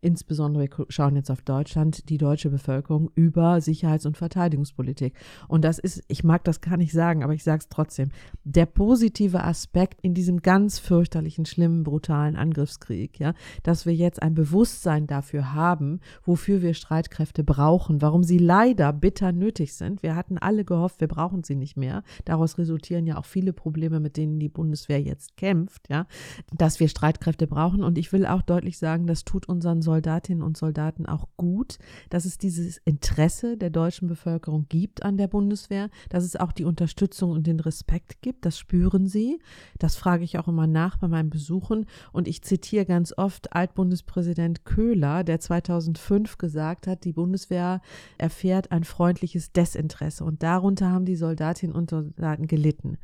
insbesondere wir schauen jetzt auf Deutschland, die deutsche Bevölkerung über Sicherheits- und Verteidigungspolitik. Und das ist, ich mag das gar nicht sagen, aber ich sage es trotzdem, der positive Aspekt in diesem ganz fürchterlichen, schlimmen, brutalen Angriffskrieg, ja, dass wir jetzt ein Bewusstsein dafür haben, wofür wir Streitkräfte brauchen, warum sie leider bitter nötig sind. Wir hatten alle gehofft, wir brauchen sie nicht mehr. Daraus resultieren ja auch viele Probleme, mit denen die Bundeswehr jetzt kämpft, ja, dass wir Streitkräfte brauchen. Und ich will auch deutlich sagen, das tut unseren Soldatinnen und Soldaten auch gut, dass es dieses Interesse der deutschen Bevölkerung gibt an der Bundeswehr, dass es auch die Unterstützung und den Respekt gibt. Das spüren sie. Das frage ich auch immer nach bei meinen Besuchen. Und ich zitiere ganz oft Altbundespräsident Köhler, der 2005 gesagt hat, die Bundeswehr erfährt ein freundliches Desinteresse. Und darunter haben die Soldatinnen und Soldaten gelitten.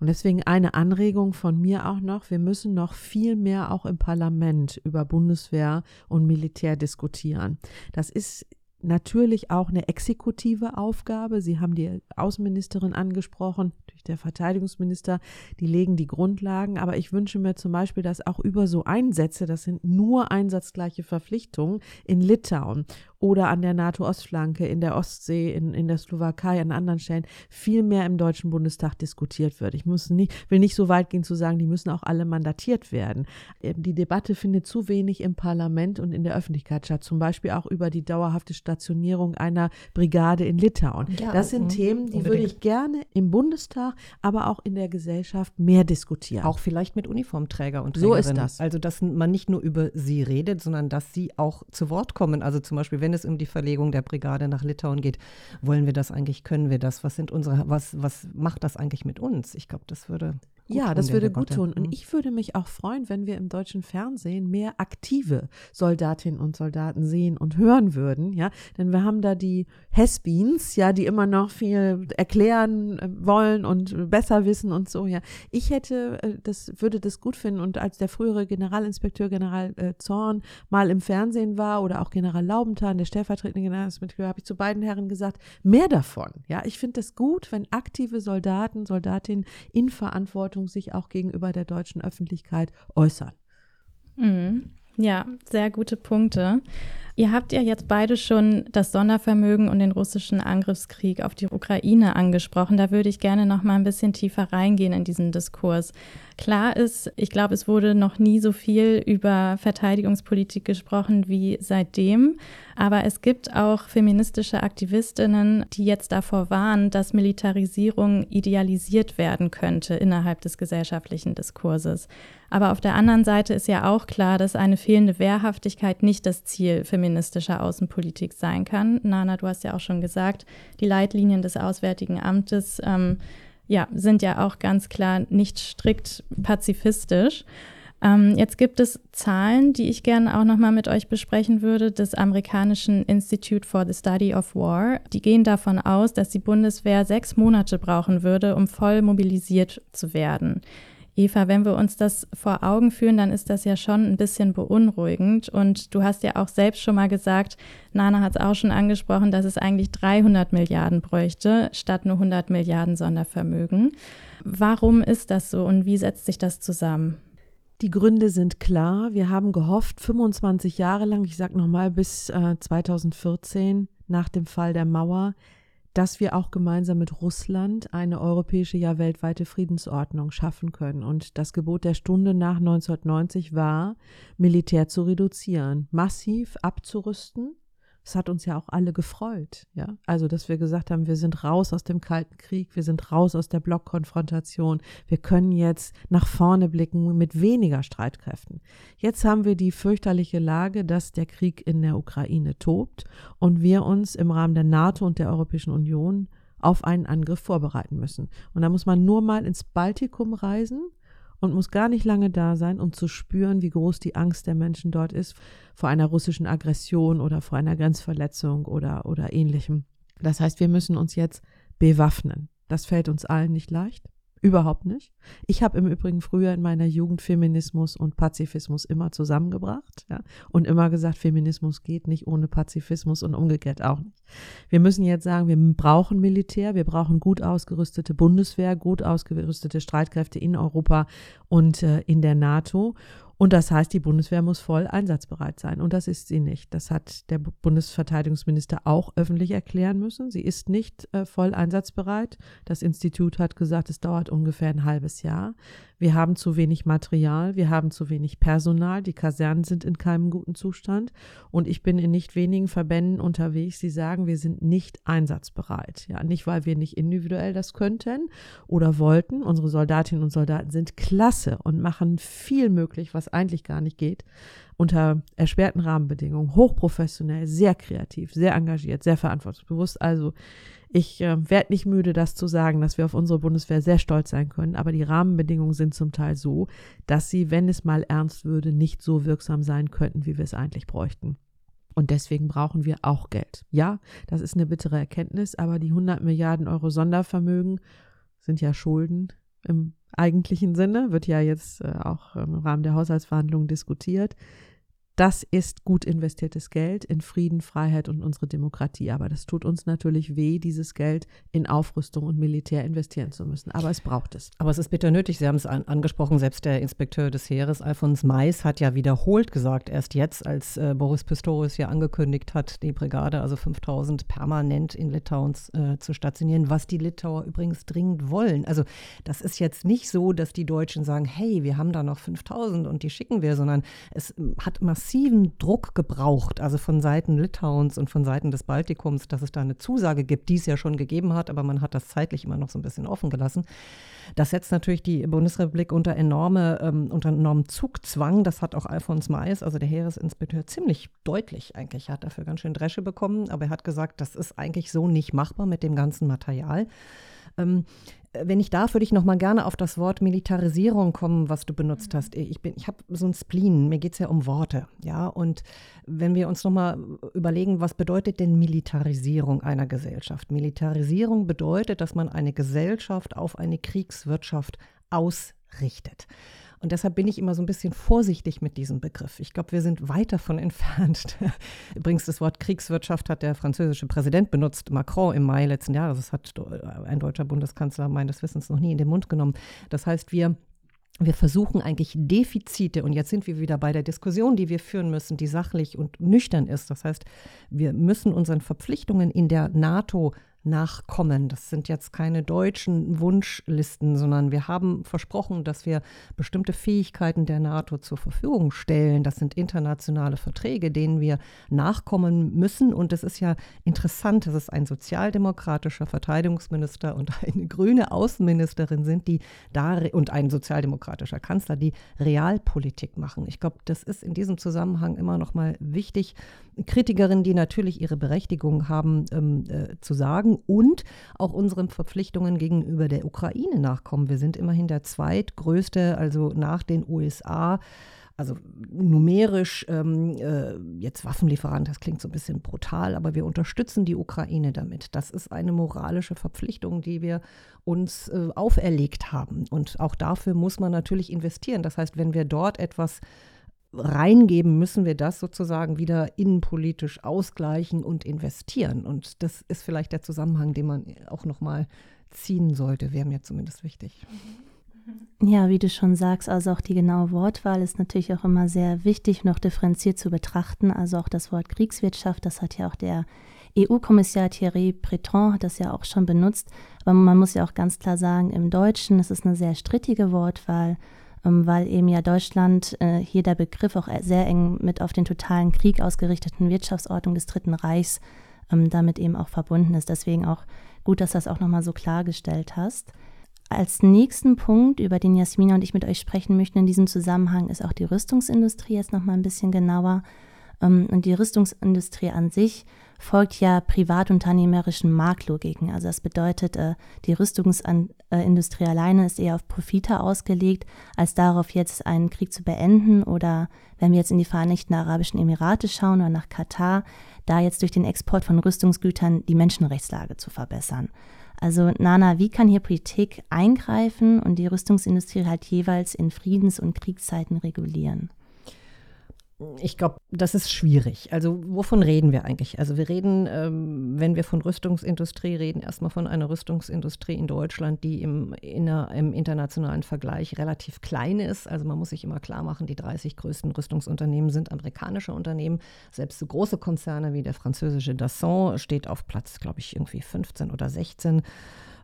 Und deswegen eine Anregung von mir auch noch, wir müssen noch viel mehr auch im Parlament über Bundeswehr und Militär diskutieren. Das ist natürlich auch eine exekutive Aufgabe. Sie haben die Außenministerin angesprochen, durch der Verteidigungsminister, die legen die Grundlagen. Aber ich wünsche mir zum Beispiel, dass auch über so Einsätze, das sind nur einsatzgleiche Verpflichtungen in Litauen oder an der NATO-Ostflanke, in der Ostsee, in, in der Slowakei, an anderen Stellen, viel mehr im Deutschen Bundestag diskutiert wird. Ich muss nicht, will nicht so weit gehen zu sagen, die müssen auch alle mandatiert werden. Ähm, die Debatte findet zu wenig im Parlament und in der Öffentlichkeit statt, zum Beispiel auch über die dauerhafte Stationierung einer Brigade in Litauen. Ja, das sind Themen, die unbedingt. würde ich gerne im Bundestag, aber auch in der Gesellschaft mehr diskutieren. Auch vielleicht mit Uniformträger und Trägerinnen. So ist das. Also, dass man nicht nur über sie redet, sondern dass sie auch zu Wort kommen. Also zum Beispiel, wenn es um die Verlegung der Brigade nach Litauen geht, wollen wir das eigentlich, können wir das? Was sind unsere, was, was macht das eigentlich mit uns? Ich glaube, das würde ja, das würde gut tun. Und mhm. ich würde mich auch freuen, wenn wir im deutschen Fernsehen mehr aktive Soldatinnen und Soldaten sehen und hören würden. Ja, denn wir haben da die Hesbeans, ja, die immer noch viel erklären äh, wollen und besser wissen und so. Ja, ich hätte, äh, das würde das gut finden. Und als der frühere Generalinspekteur General äh, Zorn mal im Fernsehen war oder auch General Laubenthal, der stellvertretende Generalinspekteur, habe ich zu beiden Herren gesagt, mehr davon. Ja, ich finde das gut, wenn aktive Soldaten, Soldatinnen in Verantwortung Verantwortung sich auch gegenüber der deutschen Öffentlichkeit äußern. Mhm. Ja, sehr gute Punkte. Ihr habt ja jetzt beide schon das Sondervermögen und den russischen Angriffskrieg auf die Ukraine angesprochen. Da würde ich gerne noch mal ein bisschen tiefer reingehen in diesen Diskurs. Klar ist, ich glaube, es wurde noch nie so viel über Verteidigungspolitik gesprochen wie seitdem. Aber es gibt auch feministische Aktivistinnen, die jetzt davor warnen, dass Militarisierung idealisiert werden könnte innerhalb des gesellschaftlichen Diskurses. Aber auf der anderen Seite ist ja auch klar, dass eine fehlende Wehrhaftigkeit nicht das Ziel feministischer Außenpolitik sein kann. Nana, du hast ja auch schon gesagt, die Leitlinien des Auswärtigen Amtes ähm, ja, sind ja auch ganz klar nicht strikt pazifistisch. Ähm, jetzt gibt es Zahlen, die ich gerne auch nochmal mit euch besprechen würde, des amerikanischen Institute for the Study of War. Die gehen davon aus, dass die Bundeswehr sechs Monate brauchen würde, um voll mobilisiert zu werden. Eva, wenn wir uns das vor Augen führen, dann ist das ja schon ein bisschen beunruhigend. Und du hast ja auch selbst schon mal gesagt, Nana hat es auch schon angesprochen, dass es eigentlich 300 Milliarden bräuchte, statt nur 100 Milliarden Sondervermögen. Warum ist das so und wie setzt sich das zusammen? Die Gründe sind klar. Wir haben gehofft, 25 Jahre lang, ich sage nochmal bis äh, 2014 nach dem Fall der Mauer, dass wir auch gemeinsam mit Russland eine europäische, ja weltweite Friedensordnung schaffen können. Und das Gebot der Stunde nach 1990 war, Militär zu reduzieren, massiv abzurüsten das hat uns ja auch alle gefreut, ja. Also, dass wir gesagt haben, wir sind raus aus dem Kalten Krieg, wir sind raus aus der Blockkonfrontation, wir können jetzt nach vorne blicken mit weniger Streitkräften. Jetzt haben wir die fürchterliche Lage, dass der Krieg in der Ukraine tobt und wir uns im Rahmen der NATO und der Europäischen Union auf einen Angriff vorbereiten müssen. Und da muss man nur mal ins Baltikum reisen und muss gar nicht lange da sein, um zu spüren, wie groß die Angst der Menschen dort ist vor einer russischen Aggression oder vor einer Grenzverletzung oder, oder ähnlichem. Das heißt, wir müssen uns jetzt bewaffnen. Das fällt uns allen nicht leicht. Überhaupt nicht. Ich habe im Übrigen früher in meiner Jugend Feminismus und Pazifismus immer zusammengebracht ja, und immer gesagt, Feminismus geht nicht ohne Pazifismus und umgekehrt auch nicht. Wir müssen jetzt sagen, wir brauchen Militär, wir brauchen gut ausgerüstete Bundeswehr, gut ausgerüstete Streitkräfte in Europa und äh, in der NATO. Und das heißt, die Bundeswehr muss voll einsatzbereit sein. Und das ist sie nicht. Das hat der Bundesverteidigungsminister auch öffentlich erklären müssen. Sie ist nicht äh, voll einsatzbereit. Das Institut hat gesagt, es dauert ungefähr ein halbes Jahr. Wir haben zu wenig Material, wir haben zu wenig Personal, die Kasernen sind in keinem guten Zustand und ich bin in nicht wenigen Verbänden unterwegs, die sagen, wir sind nicht einsatzbereit. Ja, nicht weil wir nicht individuell das könnten oder wollten. Unsere Soldatinnen und Soldaten sind klasse und machen viel möglich, was eigentlich gar nicht geht unter erschwerten Rahmenbedingungen, hochprofessionell, sehr kreativ, sehr engagiert, sehr verantwortungsbewusst. Also ich äh, werde nicht müde, das zu sagen, dass wir auf unsere Bundeswehr sehr stolz sein können, aber die Rahmenbedingungen sind zum Teil so, dass sie, wenn es mal ernst würde, nicht so wirksam sein könnten, wie wir es eigentlich bräuchten. Und deswegen brauchen wir auch Geld. Ja, das ist eine bittere Erkenntnis, aber die 100 Milliarden Euro Sondervermögen sind ja Schulden im eigentlichen Sinne, wird ja jetzt äh, auch im Rahmen der Haushaltsverhandlungen diskutiert das ist gut investiertes Geld in Frieden, Freiheit und unsere Demokratie. Aber das tut uns natürlich weh, dieses Geld in Aufrüstung und Militär investieren zu müssen. Aber es braucht es. Aber es ist bitter nötig. Sie haben es an, angesprochen. Selbst der Inspekteur des Heeres, Alfons Mais, hat ja wiederholt gesagt, erst jetzt, als äh, Boris Pistorius ja angekündigt hat, die Brigade, also 5000 permanent in Litauen äh, zu stationieren, was die Litauer übrigens dringend wollen. Also das ist jetzt nicht so, dass die Deutschen sagen, hey, wir haben da noch 5000 und die schicken wir, sondern es hat massiv massiven Druck gebraucht, also von Seiten Litauens und von Seiten des Baltikums, dass es da eine Zusage gibt, die es ja schon gegeben hat, aber man hat das zeitlich immer noch so ein bisschen offen gelassen. Das setzt natürlich die Bundesrepublik unter enorme, ähm, unter enormen Zugzwang. Das hat auch Alfons Mais, also der Heeresinspekteur, ziemlich deutlich eigentlich. Er hat dafür ganz schön Dresche bekommen, aber er hat gesagt, das ist eigentlich so nicht machbar mit dem ganzen Material. Ähm, wenn ich darf, würde ich noch mal gerne auf das Wort Militarisierung kommen, was du benutzt hast. Ich, ich habe so ein Spleen, mir geht es ja um Worte. Ja? Und wenn wir uns noch mal überlegen, was bedeutet denn Militarisierung einer Gesellschaft? Militarisierung bedeutet, dass man eine Gesellschaft auf eine Kriegswirtschaft ausrichtet. Und deshalb bin ich immer so ein bisschen vorsichtig mit diesem Begriff. Ich glaube, wir sind weit davon entfernt. Übrigens, das Wort Kriegswirtschaft hat der französische Präsident benutzt, Macron im Mai letzten Jahres. Das hat ein deutscher Bundeskanzler meines Wissens noch nie in den Mund genommen. Das heißt, wir wir versuchen eigentlich Defizite, und jetzt sind wir wieder bei der Diskussion, die wir führen müssen, die sachlich und nüchtern ist. Das heißt, wir müssen unseren Verpflichtungen in der NATO nachkommen. Das sind jetzt keine deutschen Wunschlisten, sondern wir haben versprochen, dass wir bestimmte Fähigkeiten der NATO zur Verfügung stellen. Das sind internationale Verträge, denen wir nachkommen müssen. Und es ist ja interessant, dass es ein sozialdemokratischer Verteidigungsminister und eine grüne Außenministerin sind, die da und ein sozialdemokratischer Kanzler, die Realpolitik machen. Ich glaube, das ist in diesem Zusammenhang immer noch mal wichtig. Kritikerinnen, die natürlich ihre Berechtigung haben, ähm, äh, zu sagen, und auch unseren Verpflichtungen gegenüber der Ukraine nachkommen. Wir sind immerhin der zweitgrößte, also nach den USA, also numerisch ähm, äh, jetzt Waffenlieferant, das klingt so ein bisschen brutal, aber wir unterstützen die Ukraine damit. Das ist eine moralische Verpflichtung, die wir uns äh, auferlegt haben. Und auch dafür muss man natürlich investieren. Das heißt, wenn wir dort etwas reingeben, müssen wir das sozusagen wieder innenpolitisch ausgleichen und investieren. Und das ist vielleicht der Zusammenhang, den man auch noch mal ziehen sollte, wäre mir zumindest wichtig. Ja, wie du schon sagst, also auch die genaue Wortwahl ist natürlich auch immer sehr wichtig noch differenziert zu betrachten. Also auch das Wort Kriegswirtschaft, das hat ja auch der EU-Kommissar Thierry Breton hat das ja auch schon benutzt. Aber man muss ja auch ganz klar sagen, im Deutschen ist es eine sehr strittige Wortwahl. Ähm, weil eben ja Deutschland äh, hier der Begriff auch sehr eng mit auf den totalen Krieg ausgerichteten Wirtschaftsordnung des Dritten Reichs ähm, damit eben auch verbunden ist. Deswegen auch gut, dass du das auch nochmal so klargestellt hast. Als nächsten Punkt, über den Jasmina und ich mit euch sprechen möchten in diesem Zusammenhang, ist auch die Rüstungsindustrie jetzt nochmal ein bisschen genauer. Ähm, und die Rüstungsindustrie an sich folgt ja privatunternehmerischen Marktlogiken. Also das bedeutet, äh, die Rüstungsindustrie alleine ist eher auf Profite ausgelegt, als darauf jetzt einen Krieg zu beenden oder wenn wir jetzt in die Vereinigten Arabischen Emirate schauen oder nach Katar, da jetzt durch den Export von Rüstungsgütern die Menschenrechtslage zu verbessern. Also Nana, wie kann hier Politik eingreifen und die Rüstungsindustrie halt jeweils in Friedens- und Kriegszeiten regulieren? Ich glaube, das ist schwierig. Also wovon reden wir eigentlich? Also wir reden, ähm, wenn wir von Rüstungsindustrie reden, erstmal von einer Rüstungsindustrie in Deutschland, die im, inner, im internationalen Vergleich relativ klein ist. Also man muss sich immer klar machen, die 30 größten Rüstungsunternehmen sind amerikanische Unternehmen. Selbst so große Konzerne wie der französische Dassault steht auf Platz, glaube ich, irgendwie 15 oder 16.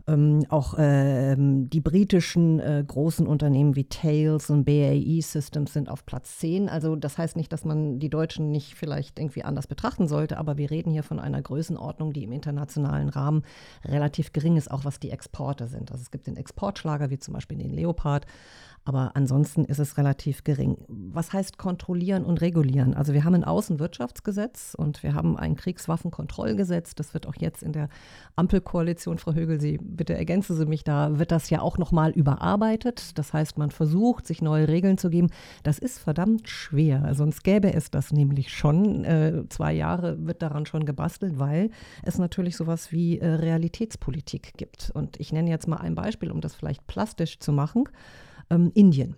Ähm, auch ähm, die britischen äh, großen Unternehmen wie Tails und BAE Systems sind auf Platz 10. Also das heißt nicht, dass man die Deutschen nicht vielleicht irgendwie anders betrachten sollte, aber wir reden hier von einer Größenordnung, die im internationalen Rahmen relativ gering ist, auch was die Exporte sind. Also es gibt den Exportschlager, wie zum Beispiel den Leopard, aber ansonsten ist es relativ gering. Was heißt kontrollieren und regulieren? Also wir haben ein Außenwirtschaftsgesetz und wir haben ein Kriegswaffenkontrollgesetz. Das wird auch jetzt in der Ampelkoalition, Frau Högel, Sie bitte ergänzen Sie mich da, wird das ja auch nochmal überarbeitet. Das heißt, man versucht, sich neue Regeln zu geben. Das ist verdammt schwer. Sonst gäbe es das nämlich schon. Äh, zwei Jahre wird daran schon gebastelt, weil es natürlich sowas wie äh, Realitätspolitik gibt. Und ich nenne jetzt mal ein Beispiel, um das vielleicht plastisch zu machen ähm, Indien.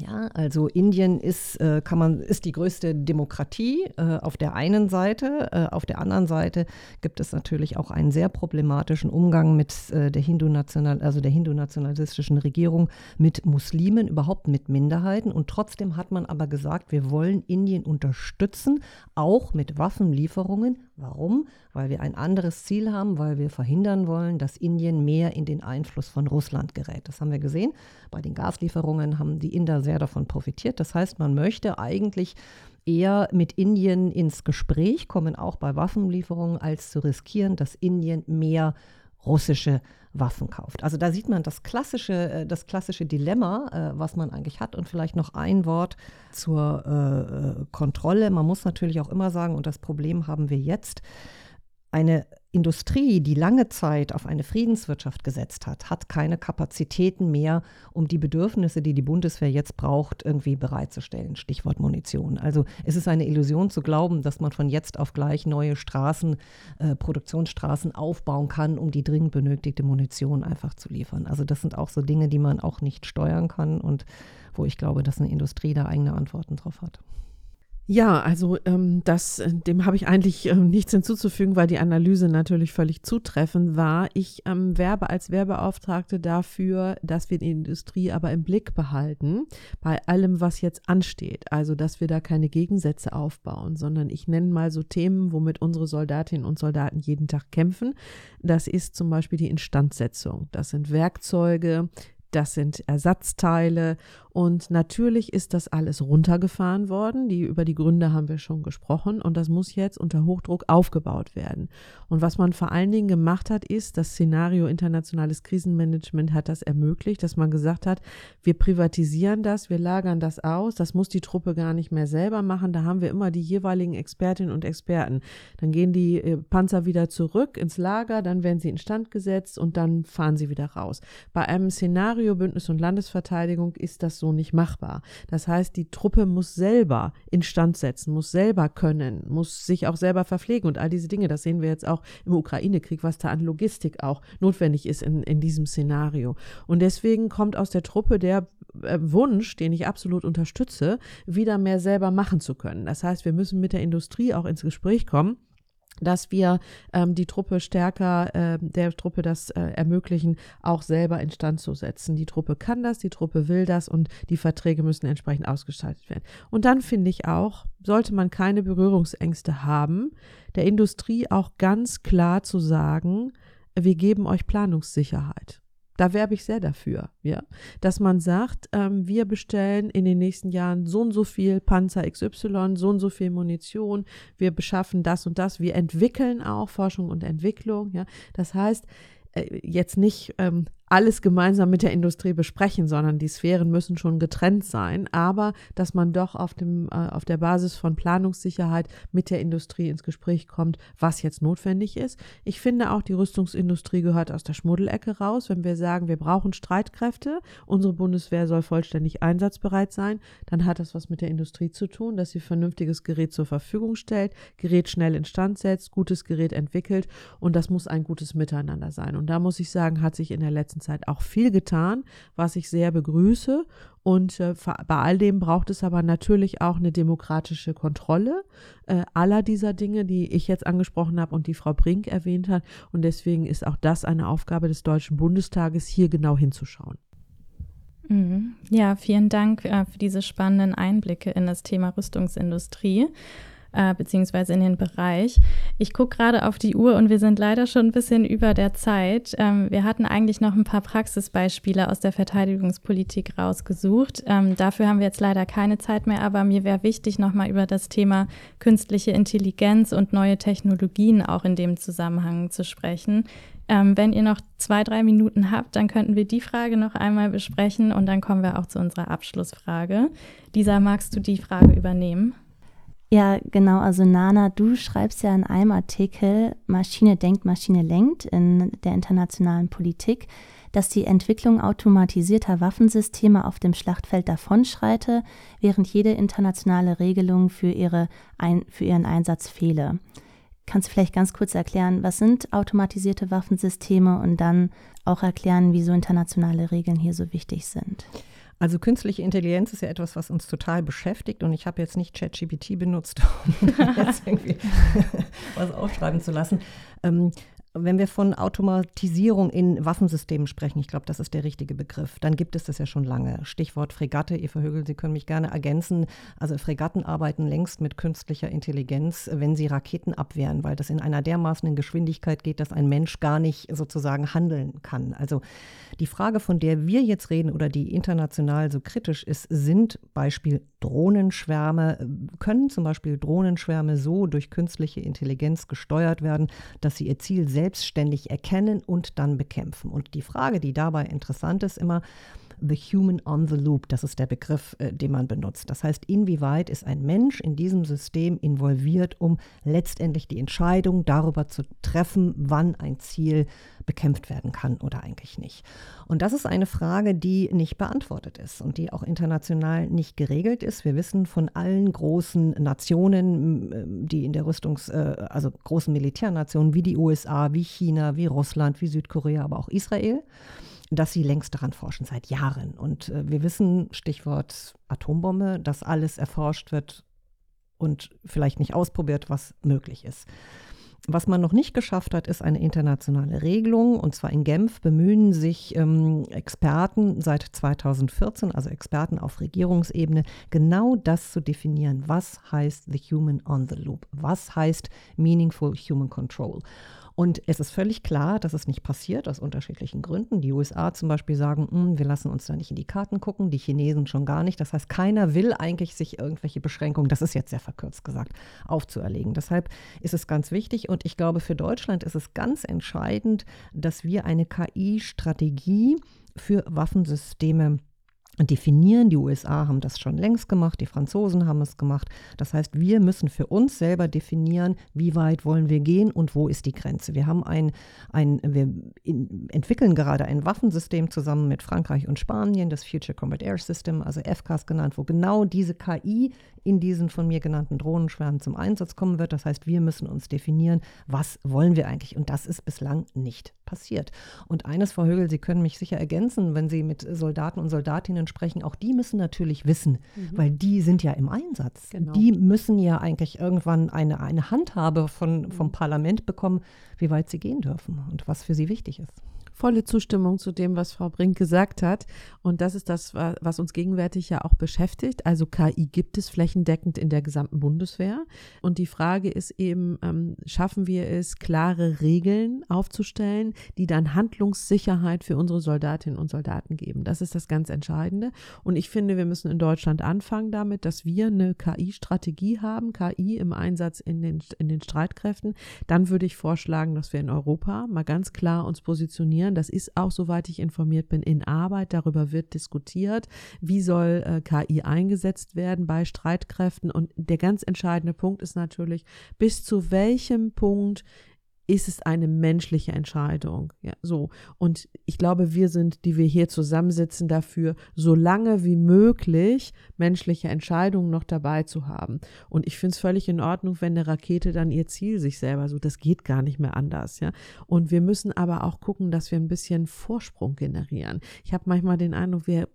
Ja, also Indien ist, äh, kann man, ist die größte Demokratie äh, auf der einen Seite. Äh, auf der anderen Seite gibt es natürlich auch einen sehr problematischen Umgang mit äh, der Hindu-national, also der hindu-nationalistischen Regierung mit Muslimen, überhaupt mit Minderheiten. Und trotzdem hat man aber gesagt, wir wollen Indien unterstützen, auch mit Waffenlieferungen. Warum? Weil wir ein anderes Ziel haben, weil wir verhindern wollen, dass Indien mehr in den Einfluss von Russland gerät. Das haben wir gesehen. Bei den Gaslieferungen haben die Inder sehr davon profitiert. Das heißt, man möchte eigentlich eher mit Indien ins Gespräch kommen, auch bei Waffenlieferungen, als zu riskieren, dass Indien mehr russische Waffen kauft. Also da sieht man das klassische, äh, das klassische Dilemma, äh, was man eigentlich hat. Und vielleicht noch ein Wort zur äh, Kontrolle. Man muss natürlich auch immer sagen, und das Problem haben wir jetzt, eine Industrie, die lange Zeit auf eine Friedenswirtschaft gesetzt hat, hat keine Kapazitäten mehr, um die Bedürfnisse, die die Bundeswehr jetzt braucht, irgendwie bereitzustellen. Stichwort Munition. Also es ist eine Illusion zu glauben, dass man von jetzt auf gleich neue Straßen, äh, Produktionsstraßen aufbauen kann, um die dringend benötigte Munition einfach zu liefern. Also das sind auch so Dinge, die man auch nicht steuern kann und wo ich glaube, dass eine Industrie da eigene Antworten drauf hat. Ja, also ähm, das, äh, dem habe ich eigentlich ähm, nichts hinzuzufügen, weil die Analyse natürlich völlig zutreffend war. Ich ähm, werbe als Werbeauftragte dafür, dass wir die Industrie aber im Blick behalten bei allem, was jetzt ansteht. Also, dass wir da keine Gegensätze aufbauen, sondern ich nenne mal so Themen, womit unsere Soldatinnen und Soldaten jeden Tag kämpfen. Das ist zum Beispiel die Instandsetzung. Das sind Werkzeuge, das sind Ersatzteile und natürlich ist das alles runtergefahren worden. Die, über die Gründe haben wir schon gesprochen und das muss jetzt unter Hochdruck aufgebaut werden. Und was man vor allen Dingen gemacht hat, ist, das Szenario internationales Krisenmanagement hat das ermöglicht, dass man gesagt hat, wir privatisieren das, wir lagern das aus, das muss die Truppe gar nicht mehr selber machen. Da haben wir immer die jeweiligen Expertinnen und Experten. Dann gehen die äh, Panzer wieder zurück ins Lager, dann werden sie instand gesetzt und dann fahren sie wieder raus. Bei einem Szenario Bündnis und Landesverteidigung ist das so nicht machbar. Das heißt, die Truppe muss selber instand setzen, muss selber können, muss sich auch selber verpflegen und all diese Dinge. Das sehen wir jetzt auch im Ukraine-Krieg, was da an Logistik auch notwendig ist in, in diesem Szenario. Und deswegen kommt aus der Truppe der äh, Wunsch, den ich absolut unterstütze, wieder mehr selber machen zu können. Das heißt, wir müssen mit der Industrie auch ins Gespräch kommen dass wir ähm, die Truppe stärker, äh, der Truppe das äh, ermöglichen, auch selber instand zu setzen. Die Truppe kann das, die Truppe will das und die Verträge müssen entsprechend ausgestaltet werden. Und dann finde ich auch, sollte man keine Berührungsängste haben, der Industrie auch ganz klar zu sagen, wir geben euch Planungssicherheit. Da werbe ich sehr dafür, ja, dass man sagt, ähm, wir bestellen in den nächsten Jahren so und so viel Panzer XY, so und so viel Munition, wir beschaffen das und das, wir entwickeln auch Forschung und Entwicklung, ja. Das heißt, äh, jetzt nicht ähm, alles gemeinsam mit der Industrie besprechen, sondern die Sphären müssen schon getrennt sein, aber dass man doch auf, dem, äh, auf der Basis von Planungssicherheit mit der Industrie ins Gespräch kommt, was jetzt notwendig ist. Ich finde auch, die Rüstungsindustrie gehört aus der Schmuddelecke raus. Wenn wir sagen, wir brauchen Streitkräfte, unsere Bundeswehr soll vollständig einsatzbereit sein, dann hat das was mit der Industrie zu tun, dass sie vernünftiges Gerät zur Verfügung stellt, Gerät schnell instand setzt, gutes Gerät entwickelt und das muss ein gutes Miteinander sein. Und da muss ich sagen, hat sich in der letzten Zeit auch viel getan, was ich sehr begrüße. Und äh, bei all dem braucht es aber natürlich auch eine demokratische Kontrolle äh, aller dieser Dinge, die ich jetzt angesprochen habe und die Frau Brink erwähnt hat. Und deswegen ist auch das eine Aufgabe des Deutschen Bundestages, hier genau hinzuschauen. Mhm. Ja, vielen Dank äh, für diese spannenden Einblicke in das Thema Rüstungsindustrie äh, beziehungsweise in den Bereich. Ich gucke gerade auf die Uhr und wir sind leider schon ein bisschen über der Zeit. Ähm, wir hatten eigentlich noch ein paar Praxisbeispiele aus der Verteidigungspolitik rausgesucht. Ähm, dafür haben wir jetzt leider keine Zeit mehr, aber mir wäre wichtig, nochmal über das Thema künstliche Intelligenz und neue Technologien auch in dem Zusammenhang zu sprechen. Ähm, wenn ihr noch zwei, drei Minuten habt, dann könnten wir die Frage noch einmal besprechen und dann kommen wir auch zu unserer Abschlussfrage. Lisa, magst du die Frage übernehmen? Ja, genau. Also Nana, du schreibst ja in einem Artikel Maschine denkt, Maschine lenkt in der internationalen Politik, dass die Entwicklung automatisierter Waffensysteme auf dem Schlachtfeld davonschreite, während jede internationale Regelung für, ihre ein, für ihren Einsatz fehle. Kannst du vielleicht ganz kurz erklären, was sind automatisierte Waffensysteme und dann auch erklären, wieso internationale Regeln hier so wichtig sind? Also künstliche Intelligenz ist ja etwas, was uns total beschäftigt und ich habe jetzt nicht ChatGPT benutzt, um jetzt irgendwie was aufschreiben zu lassen. Ähm, wenn wir von Automatisierung in Waffensystemen sprechen, ich glaube, das ist der richtige Begriff, dann gibt es das ja schon lange. Stichwort Fregatte, Eva Högel, Sie können mich gerne ergänzen. Also Fregatten arbeiten längst mit künstlicher Intelligenz, wenn sie Raketen abwehren, weil das in einer dermaßen Geschwindigkeit geht, dass ein Mensch gar nicht sozusagen handeln kann. Also die Frage, von der wir jetzt reden oder die international so kritisch ist, sind Beispiel Drohnenschwärme. Können zum Beispiel Drohnenschwärme so durch künstliche Intelligenz gesteuert werden, dass sie ihr Ziel selbstständig erkennen und dann bekämpfen? Und die Frage, die dabei interessant ist, immer, The Human on the Loop, das ist der Begriff, äh, den man benutzt. Das heißt, inwieweit ist ein Mensch in diesem System involviert, um letztendlich die Entscheidung darüber zu treffen, wann ein Ziel bekämpft werden kann oder eigentlich nicht. Und das ist eine Frage, die nicht beantwortet ist und die auch international nicht geregelt ist. Wir wissen von allen großen Nationen, die in der Rüstungs-, äh, also großen Militärnationen wie die USA, wie China, wie Russland, wie Südkorea, aber auch Israel, dass sie längst daran forschen, seit Jahren. Und äh, wir wissen, Stichwort Atombombe, dass alles erforscht wird und vielleicht nicht ausprobiert, was möglich ist. Was man noch nicht geschafft hat, ist eine internationale Regelung. Und zwar in Genf bemühen sich ähm, Experten seit 2014, also Experten auf Regierungsebene, genau das zu definieren. Was heißt the human on the loop? Was heißt meaningful human control? Und es ist völlig klar, dass es nicht passiert, aus unterschiedlichen Gründen. Die USA zum Beispiel sagen, hm, wir lassen uns da nicht in die Karten gucken, die Chinesen schon gar nicht. Das heißt, keiner will eigentlich sich irgendwelche Beschränkungen, das ist jetzt sehr verkürzt gesagt, aufzuerlegen. Deshalb ist es ganz wichtig und ich glaube, für Deutschland ist es ganz entscheidend, dass wir eine KI-Strategie für Waffensysteme definieren. Die USA haben das schon längst gemacht, die Franzosen haben es gemacht. Das heißt, wir müssen für uns selber definieren, wie weit wollen wir gehen und wo ist die Grenze. Wir haben ein, ein wir entwickeln gerade ein Waffensystem zusammen mit Frankreich und Spanien, das Future Combat Air System, also FCAS genannt, wo genau diese KI in diesen von mir genannten Drohnenschwärmen zum Einsatz kommen wird. Das heißt, wir müssen uns definieren, was wollen wir eigentlich. Und das ist bislang nicht passiert. Und eines, Frau Högel, Sie können mich sicher ergänzen, wenn Sie mit Soldaten und Soldatinnen sprechen, auch die müssen natürlich wissen, mhm. weil die sind ja im Einsatz. Genau. Die müssen ja eigentlich irgendwann eine, eine Handhabe von, vom mhm. Parlament bekommen, wie weit sie gehen dürfen und was für sie wichtig ist volle Zustimmung zu dem, was Frau Brink gesagt hat. Und das ist das, was uns gegenwärtig ja auch beschäftigt. Also KI gibt es flächendeckend in der gesamten Bundeswehr. Und die Frage ist eben, ähm, schaffen wir es, klare Regeln aufzustellen, die dann Handlungssicherheit für unsere Soldatinnen und Soldaten geben. Das ist das ganz Entscheidende. Und ich finde, wir müssen in Deutschland anfangen damit, dass wir eine KI-Strategie haben, KI im Einsatz in den, in den Streitkräften. Dann würde ich vorschlagen, dass wir in Europa mal ganz klar uns positionieren informieren. Das ist auch, soweit ich informiert bin, in Arbeit. Darüber wird diskutiert. Wie soll äh, KI eingesetzt werden bei Streitkräften? Und der ganz entscheidende Punkt ist natürlich, bis zu welchem Punkt ist es eine menschliche Entscheidung. Ja, so. Und ich glaube, wir sind, die wir hier zusammensitzen, dafür, so lange wie möglich menschliche Entscheidungen noch dabei zu haben. Und ich finde es völlig in Ordnung, wenn eine Rakete dann ihr Ziel sich selber so, das geht gar nicht mehr anders, ja. Und wir müssen aber auch gucken, dass wir ein bisschen Vorsprung generieren. Ich habe manchmal den Eindruck, wir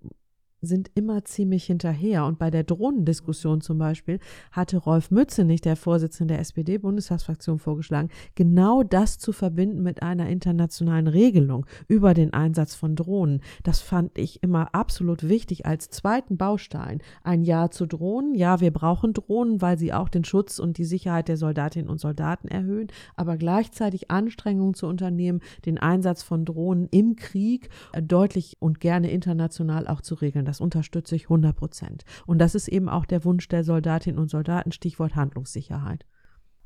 sind immer ziemlich hinterher. Und bei der Drohnendiskussion zum Beispiel hatte Rolf Mützenich, der Vorsitzende der SPD-Bundestagsfraktion, vorgeschlagen, genau das zu verbinden mit einer internationalen Regelung über den Einsatz von Drohnen. Das fand ich immer absolut wichtig als zweiten Baustein. Ein Ja zu Drohnen. Ja, wir brauchen Drohnen, weil sie auch den Schutz und die Sicherheit der Soldatinnen und Soldaten erhöhen, aber gleichzeitig Anstrengungen zu unternehmen, den Einsatz von Drohnen im Krieg deutlich und gerne international auch zu regeln. Das unterstütze ich 100 Prozent. Und das ist eben auch der Wunsch der Soldatinnen und Soldaten, Stichwort Handlungssicherheit.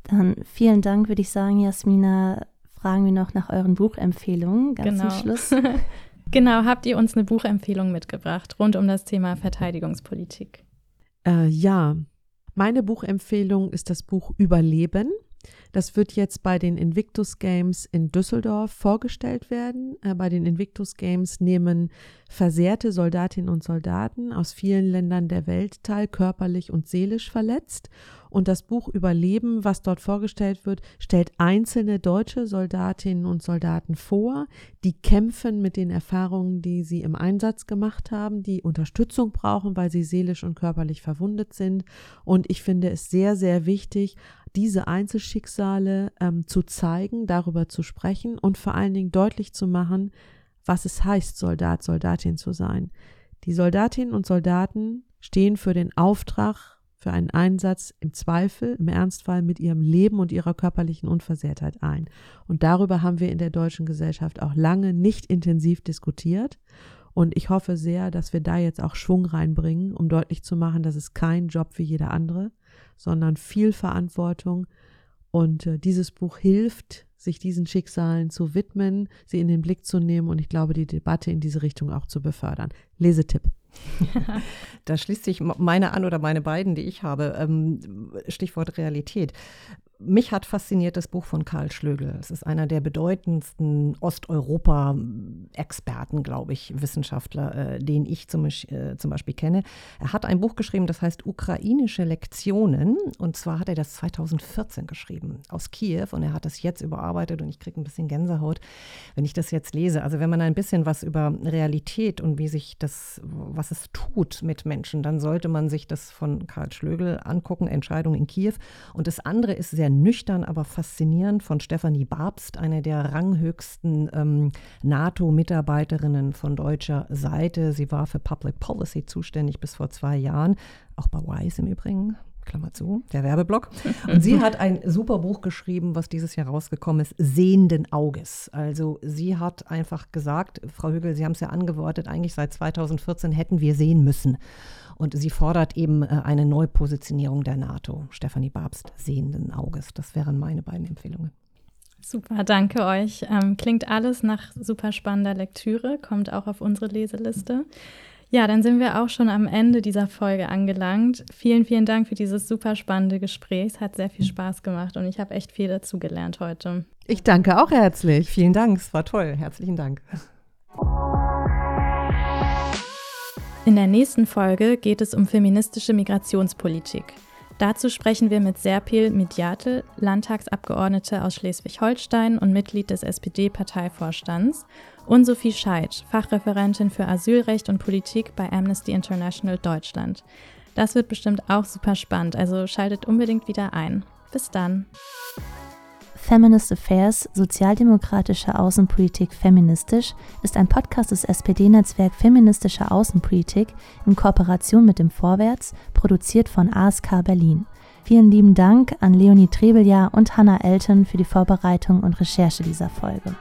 Dann vielen Dank, würde ich sagen, Jasmina. Fragen wir noch nach euren Buchempfehlungen ganz genau. zum Schluss. genau, habt ihr uns eine Buchempfehlung mitgebracht rund um das Thema Verteidigungspolitik? Äh, ja, meine Buchempfehlung ist das Buch Überleben das wird jetzt bei den Invictus Games in Düsseldorf vorgestellt werden. Äh, bei den Invictus Games nehmen versehrte Soldatinnen und Soldaten aus vielen Ländern der Welt teil, körperlich und seelisch verletzt. Und das Buch Überleben, was dort vorgestellt wird, stellt einzelne deutsche Soldatinnen und Soldaten vor, die kämpfen mit den Erfahrungen, die sie im Einsatz gemacht haben, die Unterstützung brauchen, weil sie seelisch und körperlich verwundet sind. Und ich finde es sehr, sehr wichtig, diese Einzelschicksale ähm, zu zeigen, darüber zu sprechen und vor allen Dingen deutlich zu machen, was es heißt, Soldat, Soldatin zu sein. Die Soldatinnen und Soldaten stehen für den Auftrag, für einen Einsatz im Zweifel, im Ernstfall mit ihrem Leben und ihrer körperlichen Unversehrtheit ein. Und darüber haben wir in der deutschen Gesellschaft auch lange nicht intensiv diskutiert. Und ich hoffe sehr, dass wir da jetzt auch Schwung reinbringen, um deutlich zu machen, dass es kein Job wie jeder andere, sondern viel Verantwortung. Und äh, dieses Buch hilft, sich diesen Schicksalen zu widmen, sie in den Blick zu nehmen und ich glaube, die Debatte in diese Richtung auch zu befördern. Lesetipp. da schließt sich meine an oder meine beiden, die ich habe. Ähm, Stichwort Realität. Mich hat fasziniert das Buch von Karl Schlögel. Es ist einer der bedeutendsten Osteuropa-Experten, glaube ich, Wissenschaftler, äh, den ich zum, äh, zum, Beispiel kenne. Er hat ein Buch geschrieben, das heißt Ukrainische Lektionen. Und zwar hat er das 2014 geschrieben, aus Kiew. Und er hat das jetzt überarbeitet und ich kriege ein bisschen Gänsehaut, wenn ich das jetzt lese. Also wenn man ein bisschen was über Realität und wie sich das, was es tut mit Menschen, dann sollte man sich das von Karl Schlögel angucken, Entscheidung in Kiew. Und das andere ist sehr sehr nüchtern, aber faszinierend von Stefanie Babst, eine der ranghöchsten ähm, NATO-Mitarbeiterinnen von deutscher Seite. Sie war für Public Policy zuständig bis vor zwei Jahren, auch bei WISE im Übrigen. Klammer zu, der Werbeblock. Und sie hat ein super Buch geschrieben, was dieses Jahr rausgekommen ist, Sehenden Auges. Also sie hat einfach gesagt, Frau Hügel, Sie haben es ja angewortet, eigentlich seit 2014 hätten wir sehen müssen. Und sie fordert eben äh, eine Neupositionierung der NATO. Stefanie Babst, sehenden Auges. Das wären meine beiden Empfehlungen. Super, danke euch. Ähm, klingt alles nach super spannender Lektüre, kommt auch auf unsere Leseliste. Ja, dann sind wir auch schon am Ende dieser Folge angelangt. Vielen, vielen Dank für dieses super spannende Gespräch. Es hat sehr viel Spaß gemacht und ich habe echt viel dazu gelernt heute. Ich danke auch herzlich. Vielen Dank, es war toll. Herzlichen Dank. In der nächsten Folge geht es um feministische Migrationspolitik. Dazu sprechen wir mit Serpil Mediate, Landtagsabgeordnete aus Schleswig-Holstein und Mitglied des SPD-Parteivorstands, und Sophie Scheidt, Fachreferentin für Asylrecht und Politik bei Amnesty International Deutschland. Das wird bestimmt auch super spannend, also schaltet unbedingt wieder ein. Bis dann. Feminist Affairs, sozialdemokratische Außenpolitik feministisch, ist ein Podcast des SPD-Netzwerk Feministische Außenpolitik in Kooperation mit dem Vorwärts, produziert von ASK Berlin. Vielen lieben Dank an Leonie Trebeljahr und Hannah Elton für die Vorbereitung und Recherche dieser Folge.